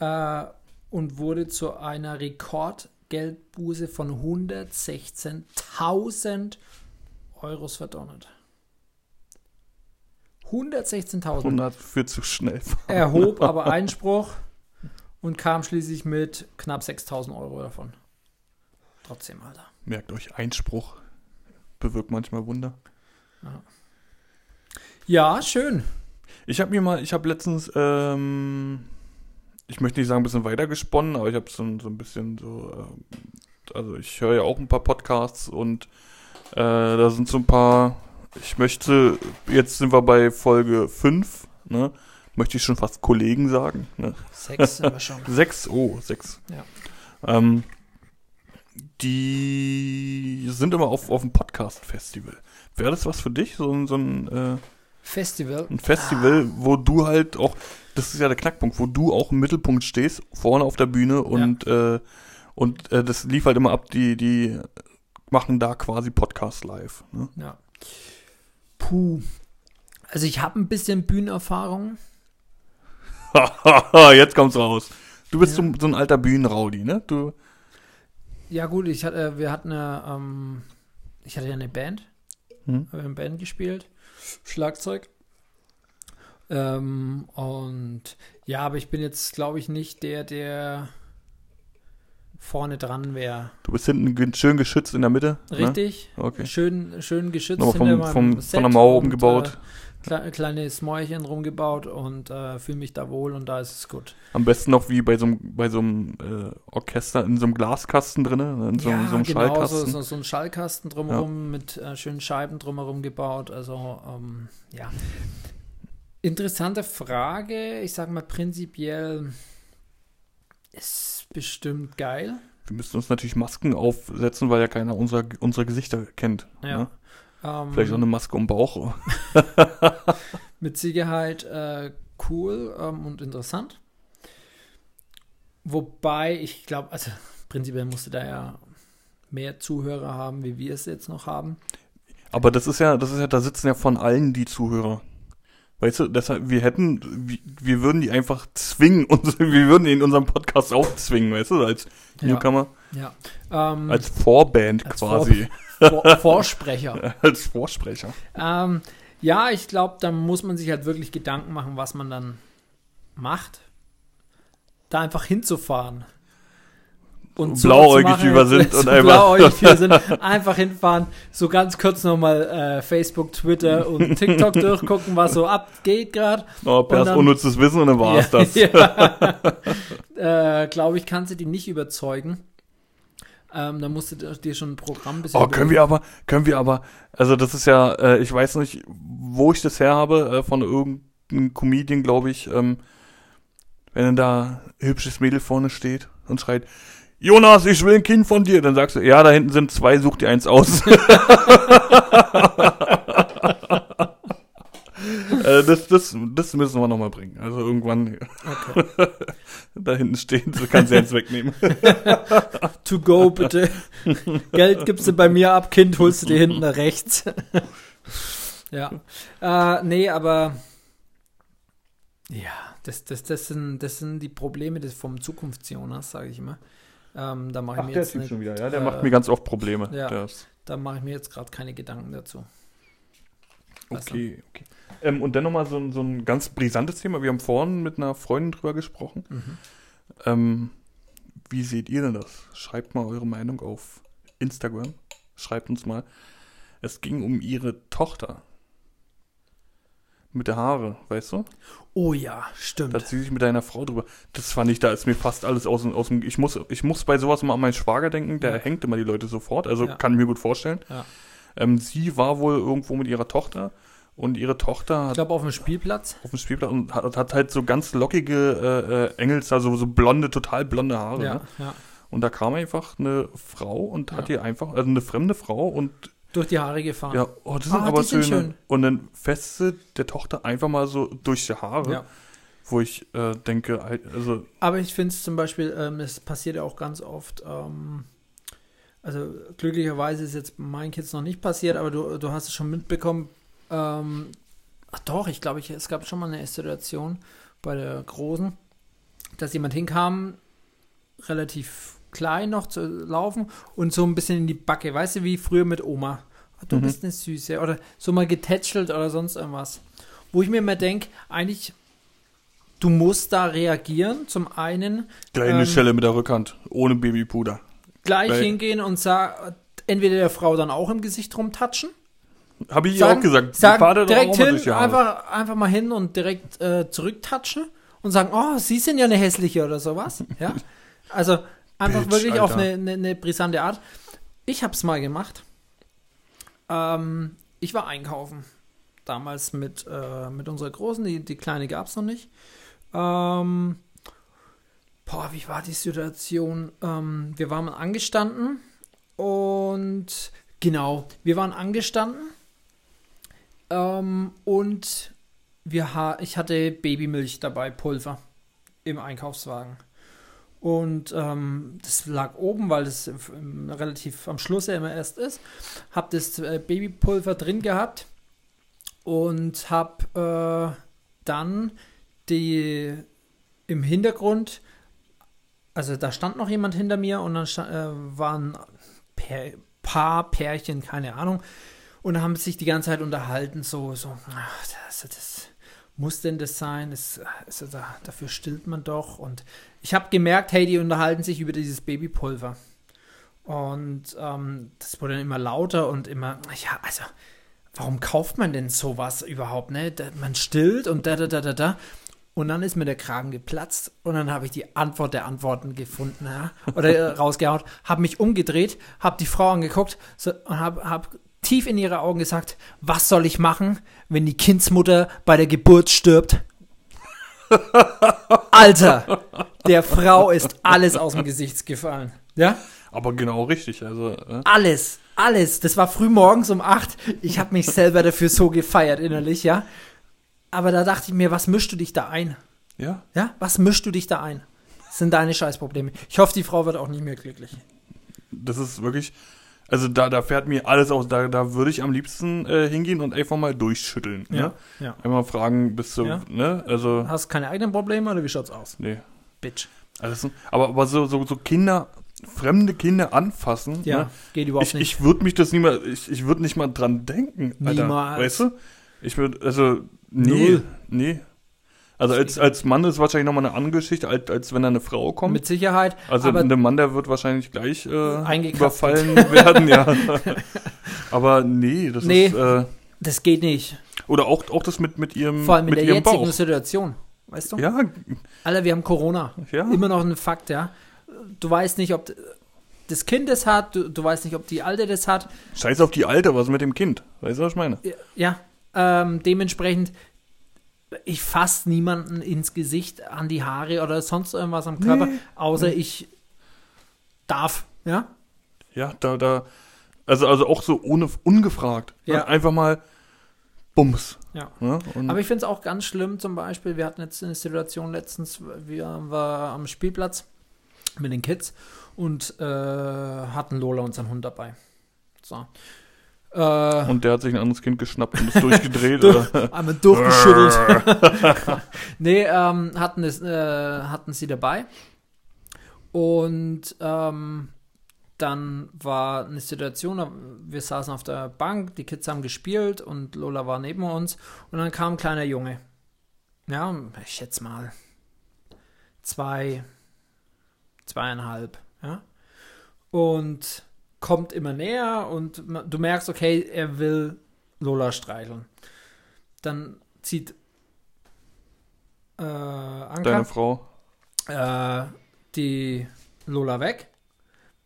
äh, und wurde zu einer Rekordgeldbuße von 116.000 Euros verdonnert. 116.000. 100 für zu schnell fahren. erhob aber Einspruch und kam schließlich mit knapp 6000 Euro davon. Trotzdem, Alter. Merkt euch, Einspruch bewirkt manchmal Wunder. Ja, schön. Ich habe mir mal, ich habe letztens, ähm, ich möchte nicht sagen, ein bisschen weiter gesponnen, aber ich habe so, ein- so ein bisschen so, ähm, also ich höre ja auch ein paar Podcasts und äh, da sind so ein paar, ich möchte, jetzt sind wir bei Folge 5, ne? Möchte ich schon fast Kollegen sagen, ne? Sechs sind wir schon. Sechs, oh, sechs. Ja. Ähm, die sind immer auf, auf dem Podcast-Festival. Wäre das was für dich? So, ein- so ein, äh, Festival. ein Festival, wo du halt auch, das ist ja der Knackpunkt, wo du auch im Mittelpunkt stehst, vorne auf der Bühne und, äh, und äh, das lief halt immer ab, die, die machen da quasi Podcast live. Ne? Ja. Puh. Also ich habe ein bisschen Bühnenerfahrung. Jetzt kommt's raus. Du bist Ja. so, so ein alter Bühnenraudi, ne? Du, Ja gut, ich hatte, wir hatten eine, ähm, ich hatte ja eine Band, hm? habe eine Band gespielt, Schlagzeug. Ähm, und ja, aber ich bin jetzt, glaube ich, nicht der, der vorne dran wäre. du bist hinten schön geschützt in der Mitte. Richtig? Ne? Okay. Schön, schön geschützt Nochmal vom, vom, von der Mauer und, oben gebaut. Äh, kle kleine Smäuerchen rumgebaut und äh, fühle mich da wohl und da ist es gut. Am besten noch wie bei so einem, bei äh, Orchester in so einem Glaskasten drin, in so, so einem genau, Schallkasten. So, so, so ein Schallkasten drumherum mit äh, schönen Scheiben drumherum gebaut. Also, ähm, ja. Interessante Frage. Ich sag mal prinzipiell ist bestimmt geil. Wir müssen uns natürlich Masken aufsetzen, weil ja keiner unserer, unsere Gesichter kennt. Ja. Ne? Ähm, Vielleicht auch eine Maske um Bauch. Mit Sicherheit äh, cool ähm, und interessant. Wobei ich glaube, also prinzipiell musste da ja mehr Zuhörer haben, wie wir es jetzt noch haben. Aber das ist ja, das ist ja, da sitzen ja von allen die Zuhörer. Weißt du, deshalb, wir hätten, wir, wir würden die einfach zwingen, uns, wir würden die in unserem Podcast aufzwingen, weißt du, als Ja. Newcomer, Ja. Ähm, als Vorband Als quasi, Vor Vorsprecher. als Vorsprecher. ähm, ja, ich glaube, da muss man sich halt wirklich Gedanken machen, was man dann macht. Da einfach hinzufahren. Und Blauäugig als- sind und blauäugig wir sind, einfach hinfahren, so ganz kurz nochmal äh, Facebook, Twitter und TikTok durchgucken, was so abgeht gerade. Und dann- unnützes Wissen und dann war's das. Ja. äh, Glaube ich, kannst du die nicht überzeugen. Ähm, da musst du dir schon ein Programm ein bisschen Oh, können wir aber, können wir aber, also das ist ja, äh, ich weiß nicht, wo ich das her habe, äh, von irgendeinem Comedian, glaube ich, ähm, wenn dann da ein hübsches Mädel vorne steht und schreit, Jonas, ich will ein Kind von dir, dann sagst du, ja, da hinten sind zwei, such dir eins aus. das, das, das müssen wir nochmal bringen. Also irgendwann Okay. da hinten stehen, so kann sie jetzt wegnehmen. To go, bitte. Geld gibst du bei mir ab, Kind, holst du dir hinten nach rechts. ja. Äh, nee, aber ja, das, das, das, sind, das sind die Probleme des, vom Zukunftsjonas, sage ich immer. Ähm, da mache ich mir jetzt nicht, wieder, ja. Der äh, macht mir ganz oft Probleme. ja. Der da mache ich mir jetzt gerade keine Gedanken dazu. Also, Okay, okay. Ähm, und dann nochmal so, ein- so ein ganz brisantes Thema. Wir haben vorhin mit einer Freundin drüber gesprochen. Mhm. Ähm, wie seht ihr denn das? Schreibt mal eure Meinung auf Instagram. Schreibt uns mal. Es ging um ihre Tochter. Mit der Haare, weißt du? Oh ja, stimmt. Da hat sie sich mit deiner Frau drüber. Das fand ich, da ist mir fast alles aus, dem- aus dem. Ich muss, ich muss bei sowas mal an meinen Schwager denken, der Ja. hängt immer die Leute sofort. Also Ja. kann ich mir gut vorstellen. Ja. Ähm, sie war wohl irgendwo mit ihrer Tochter und ihre Tochter ich hat glaube auf dem Spielplatz. auf dem Spielplatz und hat, hat halt so ganz lockige äh, äh, Engels, also so blonde, total blonde Haare. Ja, Ne? ja. Und da kam einfach eine Frau und hat ihr einfach, also eine fremde Frau und Durch die Haare gefahren. ja, oh, das sind Ah, aber die sind schöne. schön. Und dann feste der Tochter einfach mal so durch die Haare, Ja. wo ich äh, denke, also Aber ich finde es zum Beispiel, ähm, es passiert ja auch ganz oft, ähm, also glücklicherweise ist jetzt meinen Kids noch nicht passiert, aber du, du hast es schon mitbekommen. Ähm, ach doch, ich glaube, ich, es gab schon mal eine Situation bei der Großen, dass jemand hinkam, relativ klein noch zu laufen und so ein bisschen in die Backe, weißt du, wie früher mit Oma. Ah, Du Mhm. bist eine Süße oder so mal getätschelt oder sonst irgendwas. Wo ich mir immer denke, eigentlich, du musst da reagieren. Zum einen kleine Ähm, Schelle mit der Rückhand, ohne Babypuder. gleich Weil- hingehen und entweder der Frau dann auch im Gesicht rumtatschen. Habe ich Sagen, auch gesagt. sagen direkt hin, einfach, einfach mal hin und direkt äh, zurücktatschen und sagen, oh, Sie sind ja eine hässliche oder sowas. Ja? Also einfach Bitch, wirklich auf Alter. eine, eine, eine brisante Art. Ich habe es mal gemacht. Ähm, ich war einkaufen. Damals mit, äh, mit unserer Großen, die, die Kleine gab es noch nicht. Ähm, boah, wie war die Situation? Ähm, wir waren angestanden und genau, wir waren angestanden ähm, und wir ha ich hatte Babymilch dabei, Pulver im Einkaufswagen. Und ähm, das lag oben, weil das relativ am Schluss ja immer erst ist. Hab das äh, Babypulver drin gehabt und hab äh, dann die im Hintergrund, also da stand noch jemand hinter mir und dann sta- äh, waren Pär, Paar, Pärchen, keine Ahnung, und haben sich die ganze Zeit unterhalten, so, so, ach, das, das muss denn das sein? Das, also da, dafür stillt man doch. Und ich habe gemerkt, hey, die unterhalten sich über dieses Babypulver. Und ähm, das wurde dann immer lauter und immer, ja, also, warum kauft man denn sowas überhaupt, ne? Da, man stillt und da, da, da, da, da. Und dann ist mir der Kragen geplatzt und dann habe ich die Antwort der Antworten gefunden, ja? Oder äh, rausgehauen, habe mich umgedreht, habe die Frau angeguckt so, und habe hab tief in ihre Augen gesagt, was soll ich machen, wenn die Kindsmutter bei der Geburt stirbt? Alter, der Frau ist alles aus dem Gesicht gefallen. Ja? Aber genau richtig. Also, äh, Alles, alles. Das war früh morgens um 8. Ich habe mich selber dafür so gefeiert innerlich, ja. Aber da dachte ich mir, was mischst du dich da ein? ja, Ja, was mischst du dich da ein? Das sind deine Scheißprobleme. Ich hoffe, die Frau wird auch nicht mehr glücklich. das ist wirklich. Also da, da fährt mir alles aus. Da, da würde ich am liebsten äh, hingehen und einfach mal durchschütteln. Ne? ja. Einmal fragen, bist du, Ja. ne? Also, Hast du keine eigenen Probleme oder wie schaut's aus? nee. Bitch. Alles, aber, aber so, so, so Kinder, fremde Kinder anfassen, Ja, ne? geht überhaupt ich, nicht. ich würde mich das nie mal, ich, ich würde nicht mal dran denken, Alter. Niemals. Weißt du? Ich würde, also, nee, Null. nee. Also als, als Mann ist wahrscheinlich nochmal eine andere Geschichte, als, als wenn da eine Frau kommt. Mit Sicherheit. also aber der Mann, der wird wahrscheinlich gleich äh, überfallen werden, ja. aber nee, das Nee. ist, äh, das geht nicht. oder auch, auch das mit, mit ihrem, Vor allem in mit der ihrem jetzigen Bauch. Situation. Weißt du? Ja, Alter, wir haben Corona. ja. Immer noch ein Fakt, ja. Du weißt nicht, ob das Kind das hat, du, du weißt nicht, ob die Alte das hat. Scheiß auf die Alte, was mit dem Kind? Weißt du, was ich meine? Ja, ähm, dementsprechend, ich fasse niemanden ins Gesicht, an die Haare oder sonst irgendwas am Körper, Nee. außer ich darf, ja? Ja, da, da, also, also auch so ohne, ungefragt. Ja. Einfach mal Bums. Ja. Ne? Aber ich finde es auch ganz schlimm, zum Beispiel, wir hatten jetzt eine Situation letztens, wir waren am Spielplatz mit den Kids und äh, hatten Lola unseren Hund dabei. So. Äh, und der hat sich ein anderes Kind geschnappt und ist durchgedreht. oder? einmal durchgeschüttelt. nee, ähm, hatten, es, äh, hatten sie dabei. Und ähm, dann war eine Situation, wir saßen auf der Bank, die Kids haben gespielt und Lola war neben uns und dann kam ein kleiner Junge. Ja, ich schätze mal zwei, zweieinhalb, ja. Und kommt immer näher und du merkst, okay, er will Lola streicheln. Dann zieht äh, Anka Deine Frau. äh, die Lola weg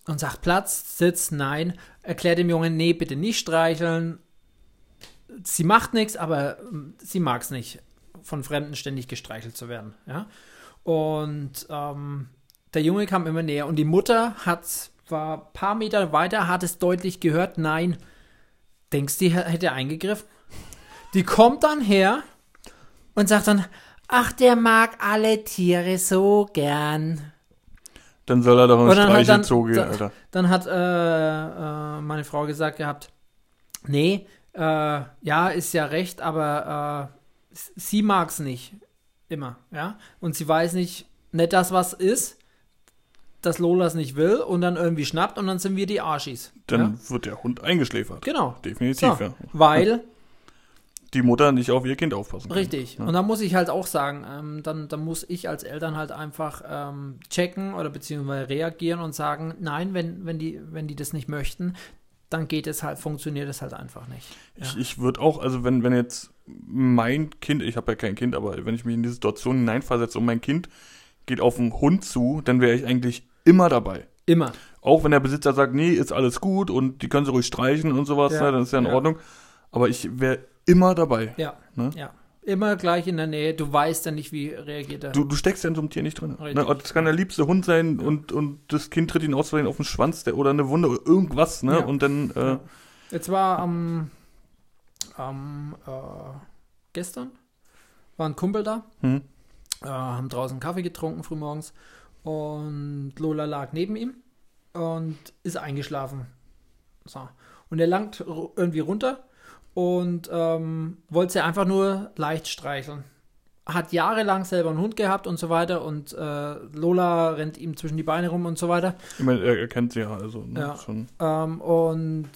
und sagt Platz, Sitz, nein. Erklärt dem Jungen, nee, bitte nicht streicheln. Sie macht nichts, aber ähm, sie mag es nicht, von Fremden ständig gestreichelt zu werden. Ja? Und ähm, der Junge kam immer näher und die Mutter hat, war ein paar Meter weiter, hat es deutlich gehört, nein. Denkst du, die hätte eingegriffen? Die kommt dann her und sagt dann, ach, der mag alle Tiere so gern. Dann soll er doch in Und den dann hat dann- Streichelzoo gehen, Alter. Dann hat äh, äh, meine Frau gesagt gehabt, nee, äh, ja, ist ja recht, aber äh, sie mag es nicht immer, ja. Und sie weiß nicht, nicht das, was ist, dass Lola es nicht will und dann irgendwie schnappt und dann sind wir die Arschis. Dann ja? wird der Hund eingeschläfert. Genau. Definitiv, So, ja. Weil Die Mutter nicht auf ihr Kind aufpassen kann. Richtig. Ja. Und da muss ich halt auch sagen, ähm, dann, dann muss ich als Eltern halt einfach ähm, checken oder beziehungsweise reagieren und sagen, nein, wenn, wenn, die, wenn die das nicht möchten, dann geht es halt, funktioniert es halt einfach nicht. Ich, ich würde auch, also wenn, wenn jetzt mein Kind, ich habe ja kein Kind, aber wenn ich mich in die Situation hineinversetze und mein Kind geht auf einen Hund zu, dann wäre ich eigentlich immer dabei. Immer. Auch wenn der Besitzer sagt, nee, ist alles gut und die können sie ruhig streichen und sowas, Ja, ne, dann ist ja in ja. Ordnung. Aber ich wäre immer dabei. Ja. Ne? Ja. Immer gleich in der Nähe. Du weißt ja nicht, wie reagiert er. Du, du steckst ja in so einem Tier nicht drin. Ne? Das kann der liebste Hund sein und, und das Kind tritt ihn aus Versehen auf den Schwanz der, oder eine Wunde oder irgendwas, ne? Ja. Und dann, äh, Ja. Jetzt war am, am äh, gestern war ein Kumpel da, hm, äh, haben draußen Kaffee getrunken frühmorgens und Lola lag neben ihm und ist eingeschlafen. So. Und er langt irgendwie runter und ähm, wollte sie einfach nur leicht streicheln. Hat jahrelang selber einen Hund gehabt und so weiter und äh, Lola rennt ihm zwischen die Beine rum und so weiter. ich meine, er, kennt sie ja, also ne, Ja. schon. Ähm, und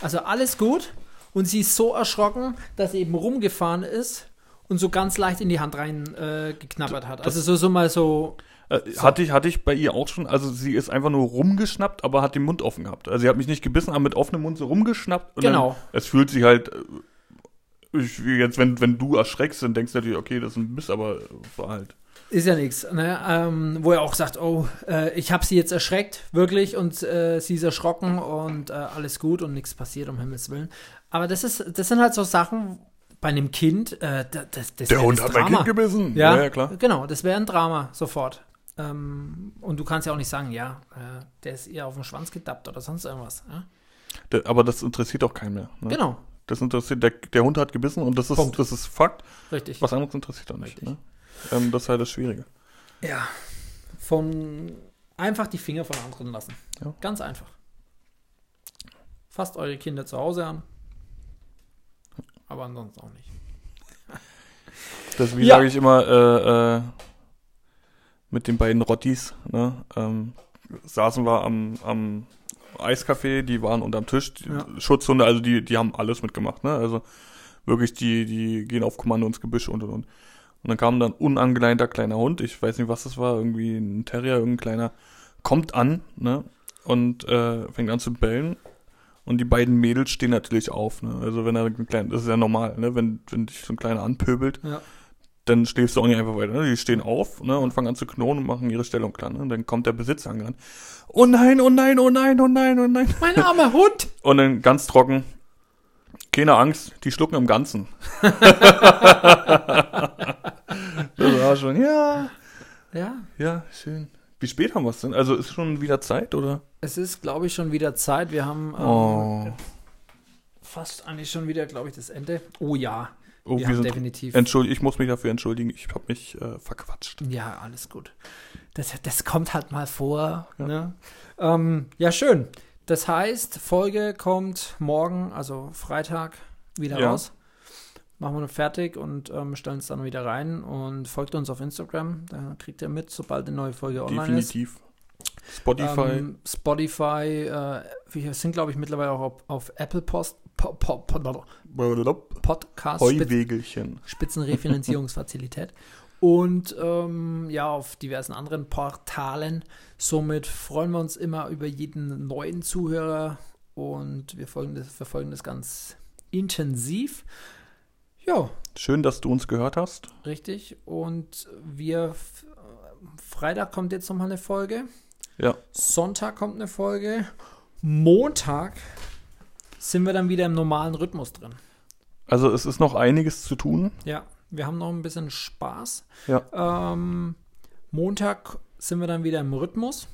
also alles gut. Und sie ist so erschrocken, dass sie eben rumgefahren ist und so ganz leicht in die Hand rein äh, geknabbert hat. Also so, so mal so. Äh, hatte, ich, hatte ich bei ihr auch schon, also sie ist einfach nur rumgeschnappt, aber hat den Mund offen gehabt. Also sie hat mich nicht gebissen, aber mit offenem Mund so rumgeschnappt. Genau. Dann, es fühlt sich halt, äh, ich, jetzt, wenn, wenn du erschreckst, dann denkst du natürlich, okay, das ist ein Biss, aber war halt. Ist ja nichts, ne? ähm, wo er auch sagt, oh, äh, ich habe sie jetzt erschreckt, wirklich, und äh, sie ist erschrocken und äh, alles gut und nichts passiert, um Himmels Willen. Aber das ist, das sind halt so Sachen bei einem Kind, äh, da- das, das Der Hund hat mein Drama. Kind gebissen. Ja, ja klar. Genau, das wäre ein Drama sofort. Ähm, und du kannst ja auch nicht sagen, ja, äh, der ist ihr auf den Schwanz gedappt oder sonst irgendwas. Ja? Der, aber das interessiert auch keinen mehr. Ne? Genau, Das interessiert, der, der Hund hat gebissen und das ist, Punkt. das ist Fakt. richtig. Was anderes interessiert auch nicht. Ne? Ähm, das ist halt das Schwierige. Ja, von einfach die Finger von anderen lassen. Ja. Ganz einfach. Fasst eure Kinder zu Hause an. Aber ansonsten auch nicht. Das, wie Ja. sage ich immer, äh, äh, mit den beiden Rottis, ne? Ähm, saßen wir am, am Eiscafé, die waren unterm Tisch, Ja. Schutzhunde, also die, die haben alles mitgemacht, ne? Also wirklich, die, die gehen auf Kommando ins Gebüsch und und und. Und dann kam dann ein unangeleinter kleiner Hund, ich weiß nicht, was das war, irgendwie ein Terrier, irgendein kleiner, kommt an, ne? Und äh, fängt an zu bellen. Und die beiden Mädels stehen natürlich auf, ne? Also wenn er ein kleiner, das ist ja normal, ne? Wenn, wenn dich so ein kleiner anpöbelt, Ja. Dann schläfst du auch nicht einfach weiter. Ne? Die stehen auf ne, und fangen an zu knurren und machen ihre Stellung klar. Ne? Und dann kommt der Besitzer angerannt. Oh nein, oh nein, oh nein, oh nein, oh nein. Mein armer Hund! Und dann ganz trocken. Keine Angst, die schlucken im Ganzen. das war schon, ja, Ja, ja, schön. Wie spät haben wir es denn? Also ist schon wieder Zeit, oder? es ist, glaube ich, schon wieder Zeit. Wir haben ähm, Oh. fast eigentlich schon wieder, glaube ich, das Ende. Oh ja, Oh, wir wir sind definitiv. Entschuldigung, ich muss mich dafür entschuldigen, ich habe mich äh, verquatscht. Ja, alles gut. Das, das kommt halt mal vor. Ja. Ne? Ähm, ja, schön. Das heißt, Folge kommt morgen, also Freitag, wieder Ja. raus. Machen wir noch fertig und ähm, stellen es dann wieder rein und folgt uns auf Instagram. Da kriegt ihr mit, sobald eine neue Folge online ist. Definitiv. Spotify. Ähm, Spotify, äh, wir sind, glaube ich, mittlerweile auch auf, auf Apple Post, po, po, po, Podcast, Heuwegelchen. Spitzenrefinanzierungsfazilität. Und ähm, ja, auf diversen anderen Portalen. Somit freuen wir uns immer über jeden neuen Zuhörer und wir folgen das, verfolgen das ganz intensiv. Ja, Schön, dass du uns gehört hast. richtig. Und wir, Freitag kommt jetzt nochmal eine Folge. Ja. Sonntag kommt eine Folge. Montag sind wir dann wieder im normalen Rhythmus drin. Also es ist noch einiges zu tun. Ja, wir haben noch ein bisschen Spaß. Ja. Ähm, Montag sind wir dann wieder im Rhythmus.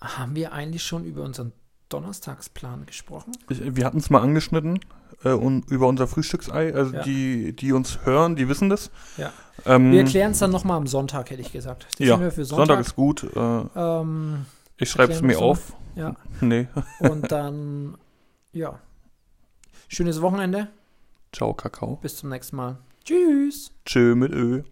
Haben wir eigentlich schon über unseren Donnerstagsplan gesprochen? Ich, wir hatten es mal angeschnitten äh, und über unser Frühstücksei. Also Ja. die, die uns hören, die wissen das. Ja. Ähm, Wir erklären es dann nochmal am Sonntag, hätte ich gesagt. Das ja, Sonntag. Sonntag. ist gut. Äh, ähm, ich schreibe es mir auf. Ja, Nee. und dann, ja. Schönes Wochenende. Ciao, Kakao. Bis zum nächsten Mal. Tschüss. Tschö mit Ö.